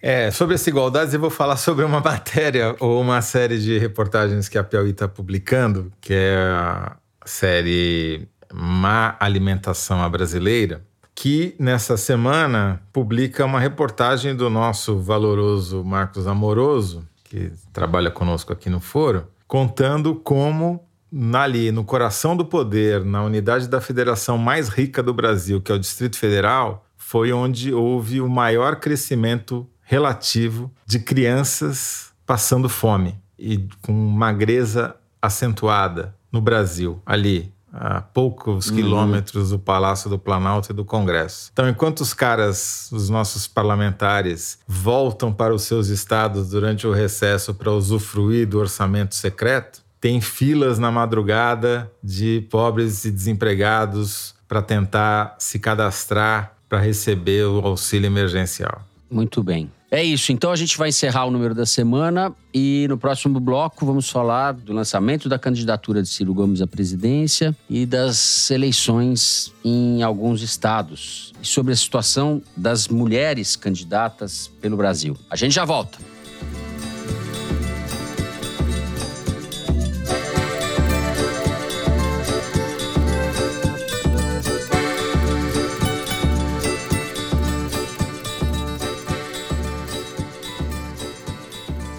É, sobre essa igualdade, eu vou falar [LAUGHS] sobre uma matéria ou uma série de reportagens que a Piauí está publicando, que é a série Má Alimentação à Brasileira, que nessa semana publica uma reportagem do nosso valoroso Marcos Amoroso, que trabalha conosco aqui no Foro, contando como ali no coração do poder, na unidade da federação mais rica do Brasil, que é o Distrito Federal, foi onde houve o maior crescimento relativo de crianças passando fome e com magreza acentuada no Brasil, ali, a poucos quilômetros do Palácio do Planalto e do Congresso. Então, enquanto os caras, os nossos parlamentares, voltam para os seus estados durante o recesso para usufruir do orçamento secreto, tem filas na madrugada de pobres e desempregados para tentar se cadastrar para receber o auxílio emergencial. Muito bem. É isso. Então a gente vai encerrar o número da semana e no próximo bloco vamos falar do lançamento da candidatura de Ciro Gomes à presidência e das eleições em alguns estados e sobre a situação das mulheres candidatas pelo Brasil. A gente já volta.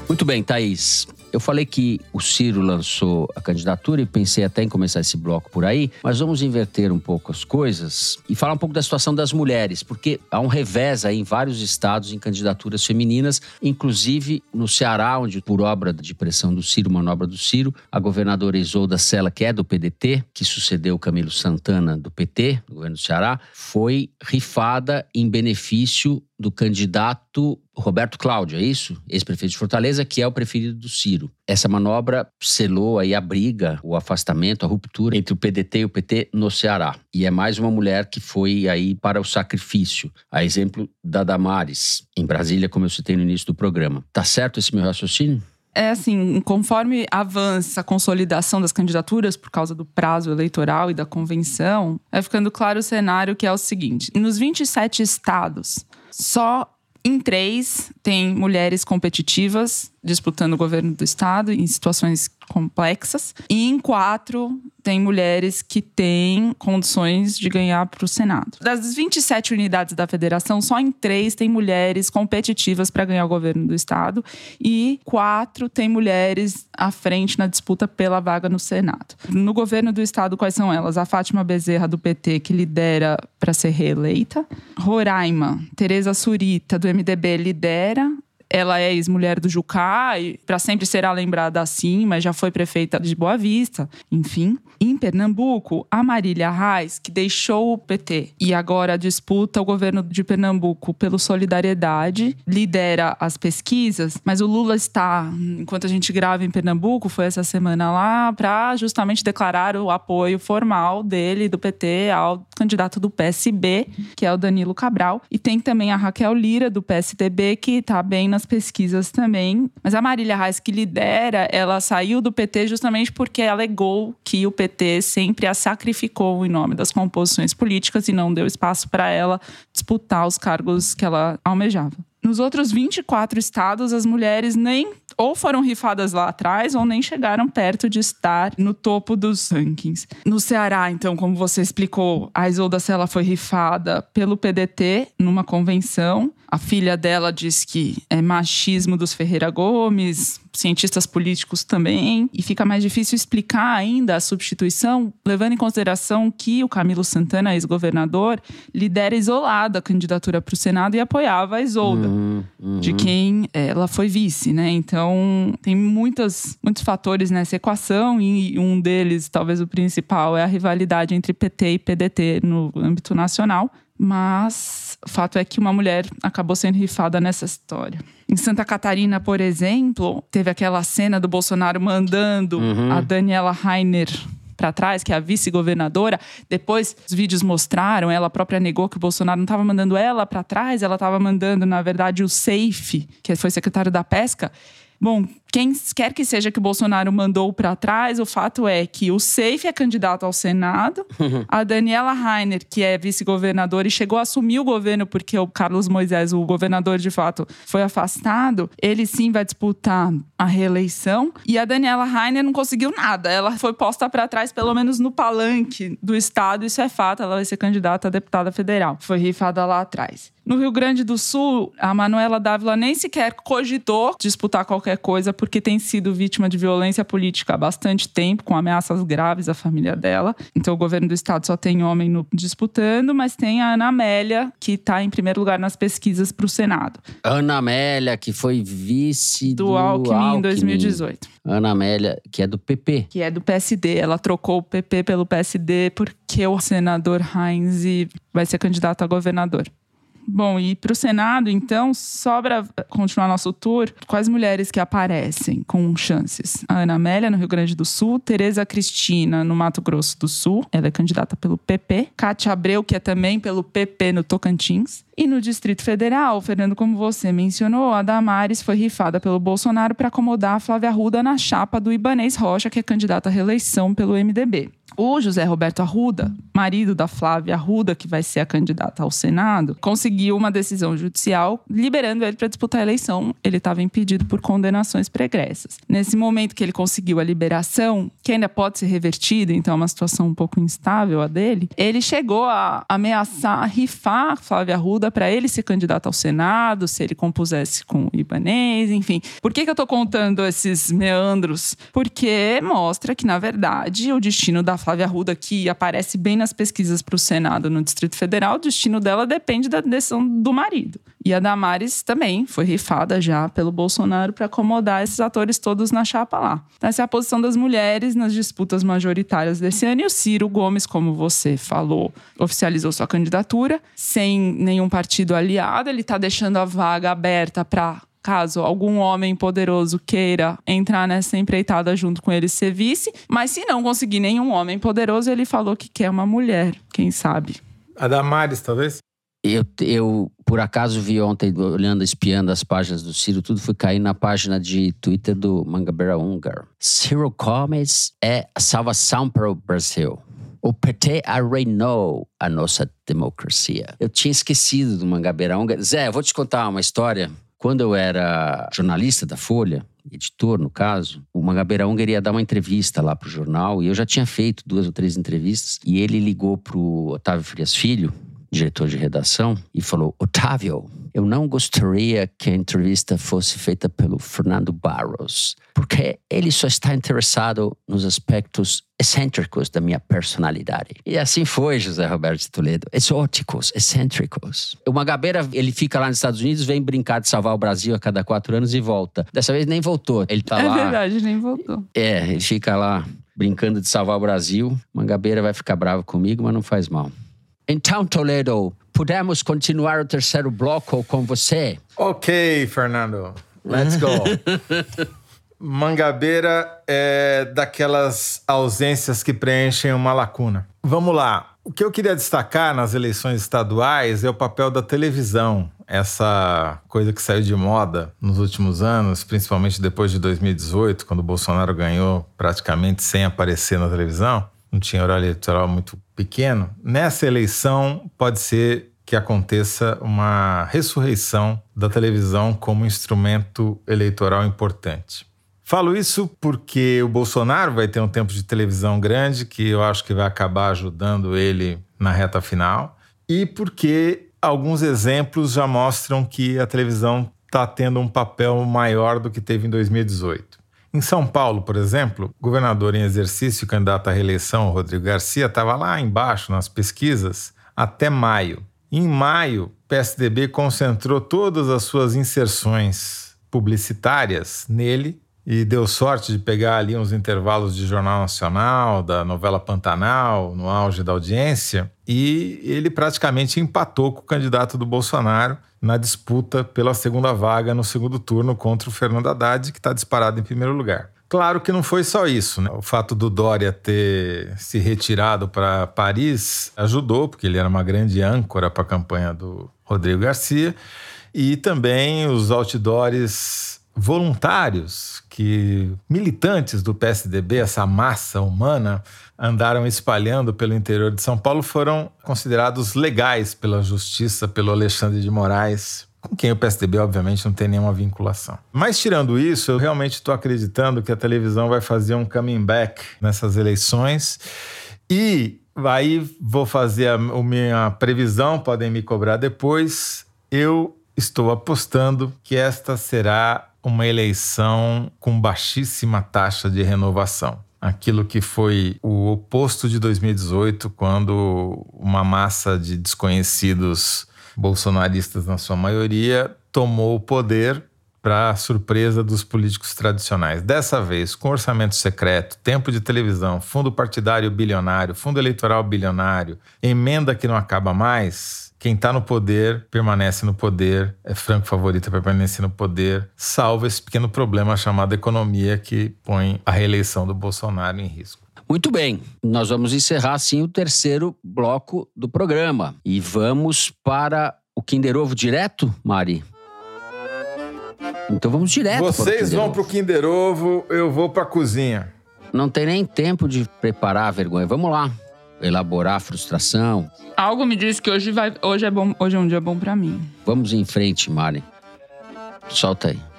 Muito bem, Thaís. Eu falei que o Ciro lançou a candidatura e pensei até em começar esse bloco por aí, mas vamos inverter um pouco as coisas e falar um pouco da situação das mulheres, porque há um revés aí em vários estados em candidaturas femininas, inclusive no Ceará, onde, por obra de pressão do Ciro, manobra do Ciro, a governadora Isolda Sela, que é do PDT, que sucedeu o Camilo Santana do PT, do governo do Ceará, foi rifada em benefício do candidato Roberto Cláudio, é isso? Ex-prefeito de Fortaleza, que é o preferido do Ciro. Essa manobra selou aí a briga, o afastamento, a ruptura entre o PDT e o PT no Ceará. E é mais uma mulher que foi aí para o sacrifício. A exemplo da Damares, em Brasília, como eu citei no início do programa. Tá certo esse meu raciocínio? É assim, conforme avança a consolidação das candidaturas por causa do prazo eleitoral e da convenção, é ficando claro o cenário que é o seguinte: nos 27 estados, só em três tem mulheres competitivas disputando o governo do estado em situações complexas. E em quatro, tem mulheres que têm condições de ganhar para o Senado. Das 27 unidades da federação, só em três tem mulheres competitivas para ganhar o governo do estado. E quatro tem mulheres à frente na disputa pela vaga no Senado. No governo do estado, quais são elas? A Fátima Bezerra, do PT, que lidera para ser reeleita. Roraima, Tereza Surita, do MDB, lidera ela é ex-mulher do Jucá e para sempre será lembrada assim, mas já foi prefeita de Boa Vista, enfim. Em Pernambuco, a Marília Reis, que deixou o PT e agora disputa o governo de Pernambuco pelo Solidariedade, lidera as pesquisas, mas o Lula está, enquanto a gente grava em Pernambuco, foi essa semana lá, para justamente declarar o apoio formal dele, do PT, ao candidato do PSB, que é o Danilo Cabral. E tem também a Raquel Lira, do PSDB, que está bem nas pesquisas também. Mas a Marília Reis, que lidera, ela saiu do PT justamente porque alegou que o PT sempre a sacrificou em nome das composições políticas e não deu espaço para ela disputar os cargos que ela almejava. Nos outros 24 estados, as mulheres nem ou foram rifadas lá atrás ou nem chegaram perto de estar no topo dos rankings. No Ceará, então, como você explicou, a Isolda Sela foi rifada pelo PDT numa convenção. A filha dela diz que é machismo dos Ferreira Gomes, cientistas políticos também, e fica mais difícil explicar ainda a substituição, levando em consideração que o Camilo Santana, ex-governador, lidera isolado a candidatura para o Senado e apoiava a Isolda, uhum, uhum. de quem ela foi vice, né? Então, tem muitas, muitos fatores nessa equação, e um deles, talvez o principal, é a rivalidade entre PT e PDT no âmbito nacional. Mas fato é que uma mulher acabou sendo rifada nessa história. Em Santa Catarina, por exemplo, teve aquela cena do Bolsonaro mandando uhum. a Daniela Rainer para trás, que é a vice-governadora. Depois, os vídeos mostraram, ela própria negou que o Bolsonaro não estava mandando ela para trás, ela estava mandando, na verdade, o Safe, que foi secretário da Pesca. Bom, quem quer que seja que o Bolsonaro mandou para trás, o fato é que o Seif é candidato ao Senado, uhum. a Daniela Rainer, que é vice-governadora e chegou a assumir o governo porque o Carlos Moisés, o governador de fato, foi afastado, ele sim vai disputar a reeleição. E a Daniela Rainer não conseguiu nada, ela foi posta para trás, pelo menos no palanque do Estado, isso é fato, ela vai ser candidata a deputada federal. Foi rifada lá atrás. No Rio Grande do Sul, a Manuela Dávila nem sequer cogitou disputar qualquer coisa porque tem sido vítima de violência política há bastante tempo, com ameaças graves à família dela. Então o governo do estado só tem homem no, disputando, mas tem a Ana Amélia, que está em primeiro lugar nas pesquisas para o Senado. Ana Amélia, que foi vice do, do Alckmin, Alckmin em 2018. Ana Amélia, que é do PP. Que é do PSD. Ela trocou o PP pelo PSD porque o senador Heinz vai ser candidato a governador. Bom, e para o Senado, então, sobra continuar nosso tour. Quais mulheres que aparecem com chances? A Ana Amélia, no Rio Grande do Sul. Tereza Cristina, no Mato Grosso do Sul. Ela é candidata pelo PP. Cátia Abreu, que é também pelo PP no Tocantins. E no Distrito Federal, Fernando, como você mencionou, a Damares foi rifada pelo Bolsonaro para acomodar a Flávia Arruda na chapa do Ibanês Rocha, que é candidata à reeleição pelo MDB. O José Roberto Arruda, marido da Flávia Arruda, que vai ser a candidata ao Senado, conseguiu uma decisão judicial liberando ele para disputar a eleição. Ele estava impedido por condenações pregressas. Nesse momento que ele conseguiu a liberação, que ainda pode ser revertida, então é uma situação um pouco instável a dele, ele chegou a ameaçar, a rifar Flávia Arruda para ele ser candidato ao Senado, se ele compusesse com o Ibanês, enfim. Por que, que eu estou contando esses meandros? Porque mostra que, na verdade, o destino da Flávia Arruda, que aparece bem nas pesquisas para o Senado no Distrito Federal, o destino dela depende da decisão do marido. E a Damares também foi rifada já pelo Bolsonaro para acomodar esses atores todos na chapa lá. Essa é a posição das mulheres nas disputas majoritárias desse ano. E o Ciro Gomes, como você falou, oficializou sua candidatura sem nenhum partido aliado. Ele está deixando a vaga aberta para caso algum homem poderoso queira entrar nessa empreitada junto com ele ser vice. Mas se não conseguir nenhum homem poderoso, ele falou que quer uma mulher, quem sabe. A Damares, talvez? Eu, eu, por acaso, vi ontem, olhando, espiando as páginas do Ciro, tudo foi cair na página de Twitter do Mangabeira Ungar. Ciro Gomes é a salvação para o Brasil. O PT arruinou a nossa democracia. Eu tinha esquecido do Mangabeira Ungar. Zé, eu vou te contar uma história. Quando eu era jornalista da Folha, editor no caso, o Mangabeira Unger ia dar uma entrevista lá pro jornal e eu já tinha feito duas ou três entrevistas e ele ligou pro Otávio Frias Filho, diretor de redação, e falou: Otávio, eu não gostaria que a entrevista fosse feita pelo Fernando Barros, porque ele só está interessado nos aspectos excêntricos da minha personalidade. E assim foi, José Roberto de Toledo. Exóticos, excêntricos. O Magabeira, ele fica lá nos Estados Unidos, vem brincar de salvar o Brasil a cada quatro anos e volta. Dessa vez nem voltou. Ele tá é lá. verdade, nem voltou. É, ele fica lá brincando de salvar o Brasil. Mangabeira vai ficar bravo comigo, mas não faz mal. Então, Toledo, podemos continuar o terceiro bloco com você? Ok, Fernando. Let's go. [LAUGHS] Mangabeira é daquelas ausências que preenchem uma lacuna. Vamos lá. O que eu queria destacar nas eleições estaduais é o papel da televisão. Essa coisa que saiu de moda nos últimos anos, principalmente depois de 2018, quando o Bolsonaro ganhou praticamente sem aparecer na televisão não tinha horário eleitoral muito pequeno, nessa eleição pode ser que aconteça uma ressurreição da televisão como instrumento eleitoral importante. Falo isso porque o Bolsonaro vai ter um tempo de televisão grande que eu acho que vai acabar ajudando ele na reta final e porque alguns exemplos já mostram que a televisão está tendo um papel maior do que teve em 2018. Em São Paulo, por exemplo, o governador em exercício, candidato à reeleição, Rodrigo Garcia, estava lá embaixo nas pesquisas até maio. Em maio, PSDB concentrou todas as suas inserções publicitárias nele e deu sorte de pegar ali uns intervalos de Jornal Nacional, da novela Pantanal, no auge da audiência, e ele praticamente empatou com o candidato do Bolsonaro na disputa pela segunda vaga no segundo turno contra o Fernando Haddad, que está disparado em primeiro lugar. Claro que não foi só isso, né? O fato do Dória ter se retirado para Paris ajudou, porque ele era uma grande âncora para a campanha do Rodrigo Garcia, e também os outdoors voluntários que militantes do PSDB, essa massa humana, andaram espalhando pelo interior de São Paulo foram considerados legais pela justiça, pelo Alexandre de Moraes, com quem o PSDB, obviamente, não tem nenhuma vinculação. Mas, tirando isso, eu realmente estou acreditando que a televisão vai fazer um coming back nessas eleições. E aí vou fazer a, minha previsão, podem me cobrar depois. Eu estou apostando que esta será uma eleição com baixíssima taxa de renovação aquilo que foi o oposto de 2018, quando uma massa de desconhecidos bolsonaristas, na sua maioria, tomou o poder para surpresa dos políticos tradicionais. Dessa vez, com orçamento secreto, tempo de televisão, fundo partidário bilionário, fundo eleitoral bilionário, emenda que não acaba mais, quem está no poder permanece no poder, é franco favorito para permanecer no poder, salvo esse pequeno problema chamado economia que põe a reeleição do Bolsonaro em risco. Muito bem, nós vamos encerrar assim o terceiro bloco do programa e vamos para o Kinder Ovo direto, Mari? Então vamos direto. Vocês vão para o Kinder Ovo, eu vou para a cozinha. Não tem nem tempo de preparar a vergonha. Vamos lá elaborar a frustração. Algo me diz que hoje, vai, hoje, é, bom, hoje é um dia bom para mim. Vamos em frente, Mari. Solta aí.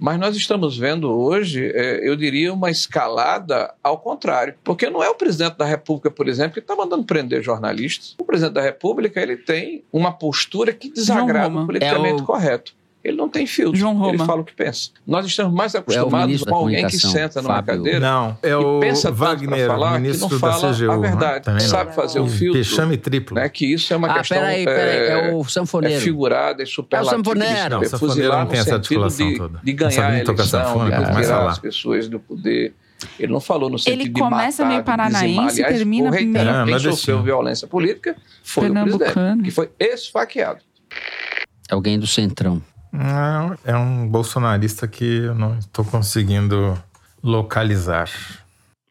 Mas nós estamos vendo hoje, é, eu diria, uma escalada ao contrário. Porque não é o presidente da República, por exemplo, que está mandando prender jornalistas. O presidente da República ele tem uma postura que desagrada o politicamente é o... correto. Ele não tem filtro. João Roma. Ele fala o que pensa. Nós estamos mais acostumados É ministro da com alguém que senta numa Fábio. cadeira Não, é e o pensa tanto Wagner, pra falar que ministro não fala CGU. a né? verdade. Não. Sabe fazer o filtro. Vexame triplo. Né, que isso é uma Ah, questão peraí, peraí. É o é sanfoneiro. figurada, é superlativa. sanfoneiro. Não, é sanfoneiro não tem essa articulação de, toda. de ganhar sabe a eleição, sanfona, de começa a tirar falar. as pessoas do poder. Ele não falou no sentido Ele de começa matar, meio paranaense e termina meio- Quem Nordestino. sofreu violência política foi o presidente, que foi esfaqueado. Alguém do Centrão. Não, é um bolsonarista que eu não estou conseguindo localizar.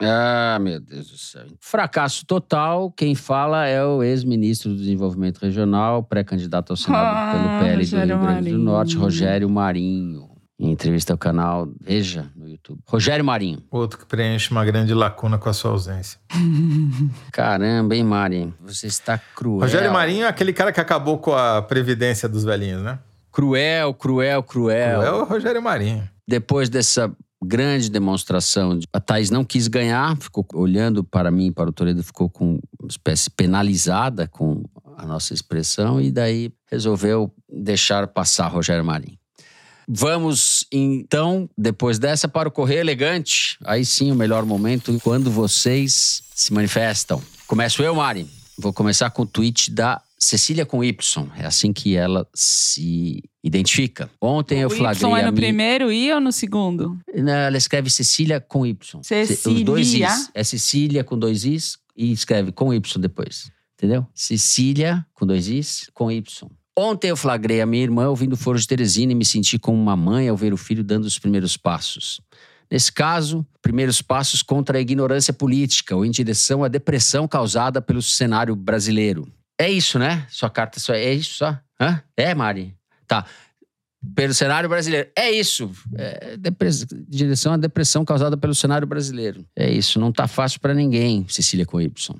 Ah, meu Deus do céu. Fracasso total. Quem fala é o ex-ministro do Desenvolvimento Regional, pré-candidato ao Senado Ah, pelo PL do Rogério Rio Grande do. Norte, Rogério Marinho. Em entrevista ao canal Veja no YouTube. Rogério Marinho. Outro que preenche uma grande lacuna com a sua ausência. [LAUGHS] Caramba, hein, Marinho? Você está cruel. Rogério Marinho é aquele cara que acabou com a previdência dos velhinhos, né? Cruel, cruel, cruel. É o Rogério Marinho. Depois dessa grande demonstração, de- a Thaís não quis ganhar, ficou olhando para mim, para o Toledo, ficou com uma espécie penalizada com a nossa expressão e daí resolveu deixar passar Rogério Marinho. Vamos então, depois dessa, para o Correio Elegante. Aí sim, o melhor momento, quando vocês se manifestam. Começo eu, Mari. Vou começar com o tweet da Cecília com Y. É assim que ela se identifica. Ontem eu O flagrei Y é no minha- primeiro I ou no segundo? Ela escreve Cecília com Y. Ce- Os dois Cecília. Is. É Cecília com dois Is e escreve com Y depois. Entendeu? Cecília com dois Is com Y. Ontem eu flagrei a minha irmã ouvindo Foro de Teresina e me senti como uma mãe ao ver o filho dando os primeiros passos. Nesse caso, primeiros passos contra a ignorância política ou em direção à depressão causada pelo cenário brasileiro. É isso, né? Sua carta só é isso só? Hã? É, Mari? Tá pelo cenário brasileiro. É isso. É direção à depressão causada pelo cenário brasileiro. É isso. Não tá fácil pra ninguém, Cecília com Y.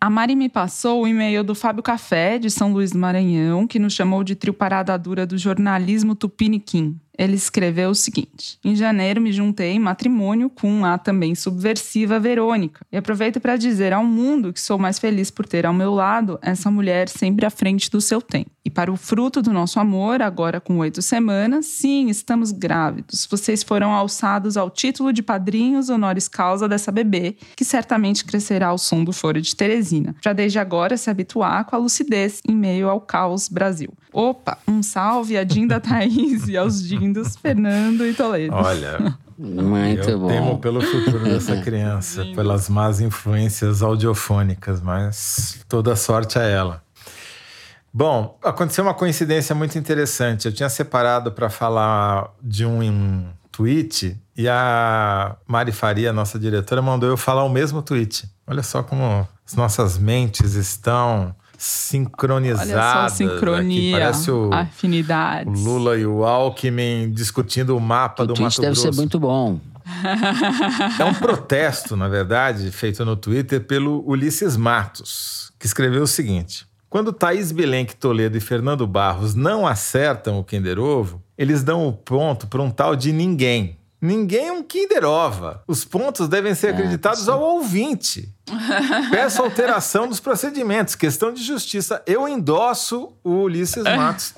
A Mari me passou o e-mail do Fábio Café, de São Luís do Maranhão, que nos chamou de trio parada dura do jornalismo tupiniquim. Ele escreveu o seguinte: Em janeiro me juntei em matrimônio com a também subversiva Verônica. E aproveito para dizer ao mundo que sou mais feliz por ter ao meu lado essa mulher sempre à frente do seu tempo. E para o fruto do nosso amor, agora com oito semanas, sim, estamos grávidos. Vocês foram alçados ao título de padrinhos honoris causa dessa bebê, que certamente crescerá ao som do Foro de Teresina, para desde agora se habituar com a lucidez em meio ao caos Brasil. Opa, um salve a Dinda [LAUGHS] Thaís e aos Dindos Fernando e Toledo. Olha, Muito eu bom. temo pelo futuro dessa criança, pelas más influências audiofônicas, mas toda sorte a ela. Bom, aconteceu uma coincidência muito interessante. Eu tinha separado para falar de um, um tweet e a Mari Faria, nossa diretora, mandou eu falar o mesmo tweet. Olha só como as nossas mentes estão sincronizadas. Olha só a aqui. sincronia, Parece o, o afinidades. Lula e o Alckmin discutindo o mapa O do tweet Mato deve Grosso. ser muito bom. É um protesto, na verdade, feito no Twitter pelo Ulisses Matos, que escreveu o seguinte: Quando Thaís Bilenque Toledo e Fernando Barros não acertam o Kinder Ovo, eles dão o ponto para um tal de ninguém. Ninguém é um Kinder Ova. Os pontos devem ser acreditados ao ouvinte. Peço alteração dos procedimentos, questão de justiça. Eu endosso o Ulisses Matos.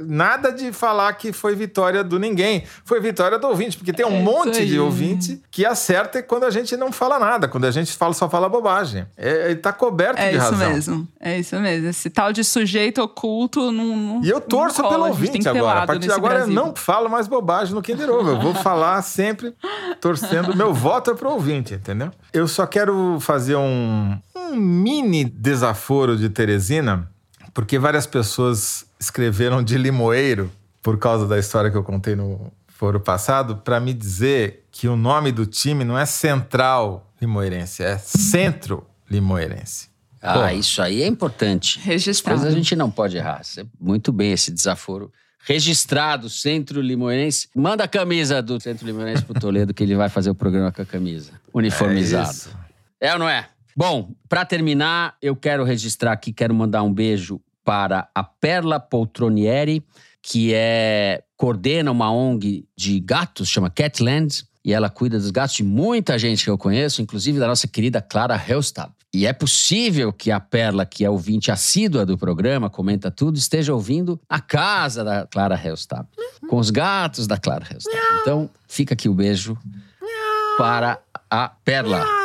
Nada de falar que foi vitória do ninguém. Foi vitória do ouvinte, porque tem um É isso monte de ouvinte que acerta quando a gente não fala nada, quando a gente fala, só fala bobagem. É, ele tá coberto É de isso razão. mesmo, é isso mesmo. Esse tal de sujeito oculto não. não E eu torço pelo cola, tem ouvinte agora. A partir de agora Brasil. eu não falo mais bobagem no Kinder Ovo. Eu vou falar sempre torcendo. Meu voto é pro ouvinte, entendeu? Eu só quero fazer um, um mini desaforo de Teresina, porque várias pessoas escreveram de limoeiro por causa da história que eu contei no foro passado, para me dizer que o nome do time não é Central Limoeirense, é Centro Limoeirense. Ah, Pô. isso aí é importante. Registrado. Coisa a gente não pode errar. Cê- Muito bem esse desaforo. Registrado, Centro Limoeirense. Manda a camisa do Centro Limoeirense pro Toledo, que ele vai fazer o programa com a camisa. Uniformizado. É isso. É ou não é? Bom, para terminar, eu quero registrar aqui, quero mandar um beijo para a Perla Poltronieri, que é coordena uma ONG de gatos, chama Catland, e ela cuida dos gatos de muita gente que eu conheço, inclusive da nossa querida Clara Helstab. E é possível que a Perla, que é ouvinte assídua do programa, comenta tudo, esteja ouvindo a casa da Clara Hellstab, com os gatos da Clara Hellstab. Então, fica aqui o beijo para a Perla.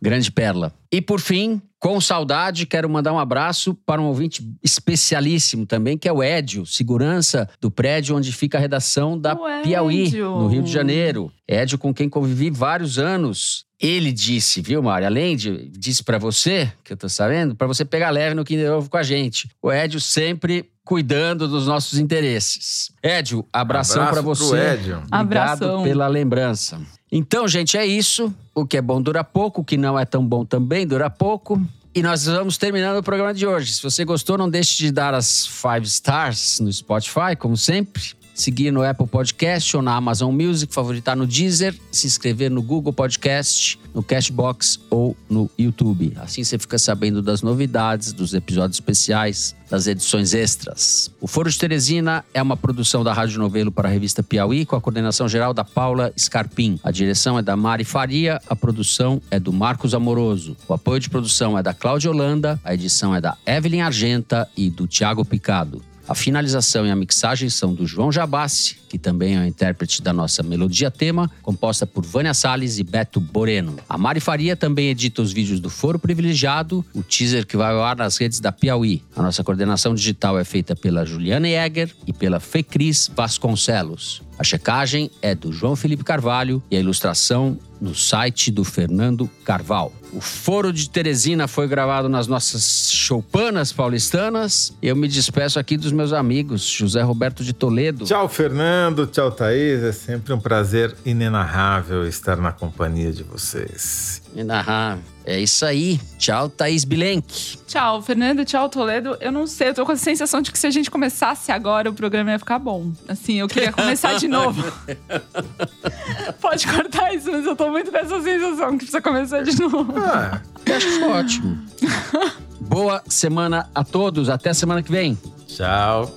Grande Perla. E por fim, com saudade, quero mandar um abraço para um ouvinte especialíssimo também, que é o Édio, segurança do prédio onde fica a redação da O Piauí, no Rio de Janeiro. Édio, com quem convivi vários anos. Ele disse, viu, Mário? Além de disse para você, que eu tô sabendo, para você pegar leve no Kinder Ovo com a gente. O Édio sempre cuidando dos nossos interesses. Édio, abração para pro você. Édio. Obrigado Abração. pela lembrança. Então, gente, é isso. O que é bom dura pouco, o que não é tão bom também dura pouco. E nós vamos terminando o programa de hoje. Se você gostou, não deixe de dar as five stars no Spotify, como sempre. Seguir no Apple Podcast ou na Amazon Music, favoritar no Deezer, se inscrever no Google Podcast, no Cashbox ou no YouTube. Assim você fica sabendo das novidades, dos episódios especiais, das edições extras. O Foro de Teresina é uma produção da Rádio Novelo para a revista Piauí, com a coordenação geral da Paula Scarpim. A direção é da Mari Faria, a produção é do Marcos Amoroso. O apoio de produção é da Cláudia Holanda, a edição é da Evelyn Argenta e do Tiago Picado. A finalização e a mixagem são do João Jabassi, que também é o intérprete da nossa melodia tema, composta por Vânia Salles e Beto Boreno. A Mari Faria também edita os vídeos do Foro Privilegiado, o teaser que vai ao ar nas redes da Piauí. A nossa coordenação digital é feita pela Juliana Jäger e pela Fecris Vasconcelos. A checagem é do João Felipe Carvalho e a ilustração no site do Fernando Carval. O Foro de Teresina foi gravado nas nossas choupanas paulistanas. Eu me despeço aqui dos meus amigos, José Roberto de Toledo. Tchau, Fernando. Tchau, Thaís. É sempre um prazer inenarrável estar na companhia de vocês. Inarrável. É isso aí. Tchau, Thaís Bilenque. Tchau, Fernando. Tchau, Toledo. Eu não sei, eu tô com a sensação de que se a gente começasse agora, o programa ia ficar bom. Assim, eu queria começar de novo. [LAUGHS] Pode cortar isso, mas eu tô muito com essa sensação que precisa começar de novo. Ah, Eu acho que foi ótimo. [LAUGHS] Boa semana a todos. Até semana que vem. tchau.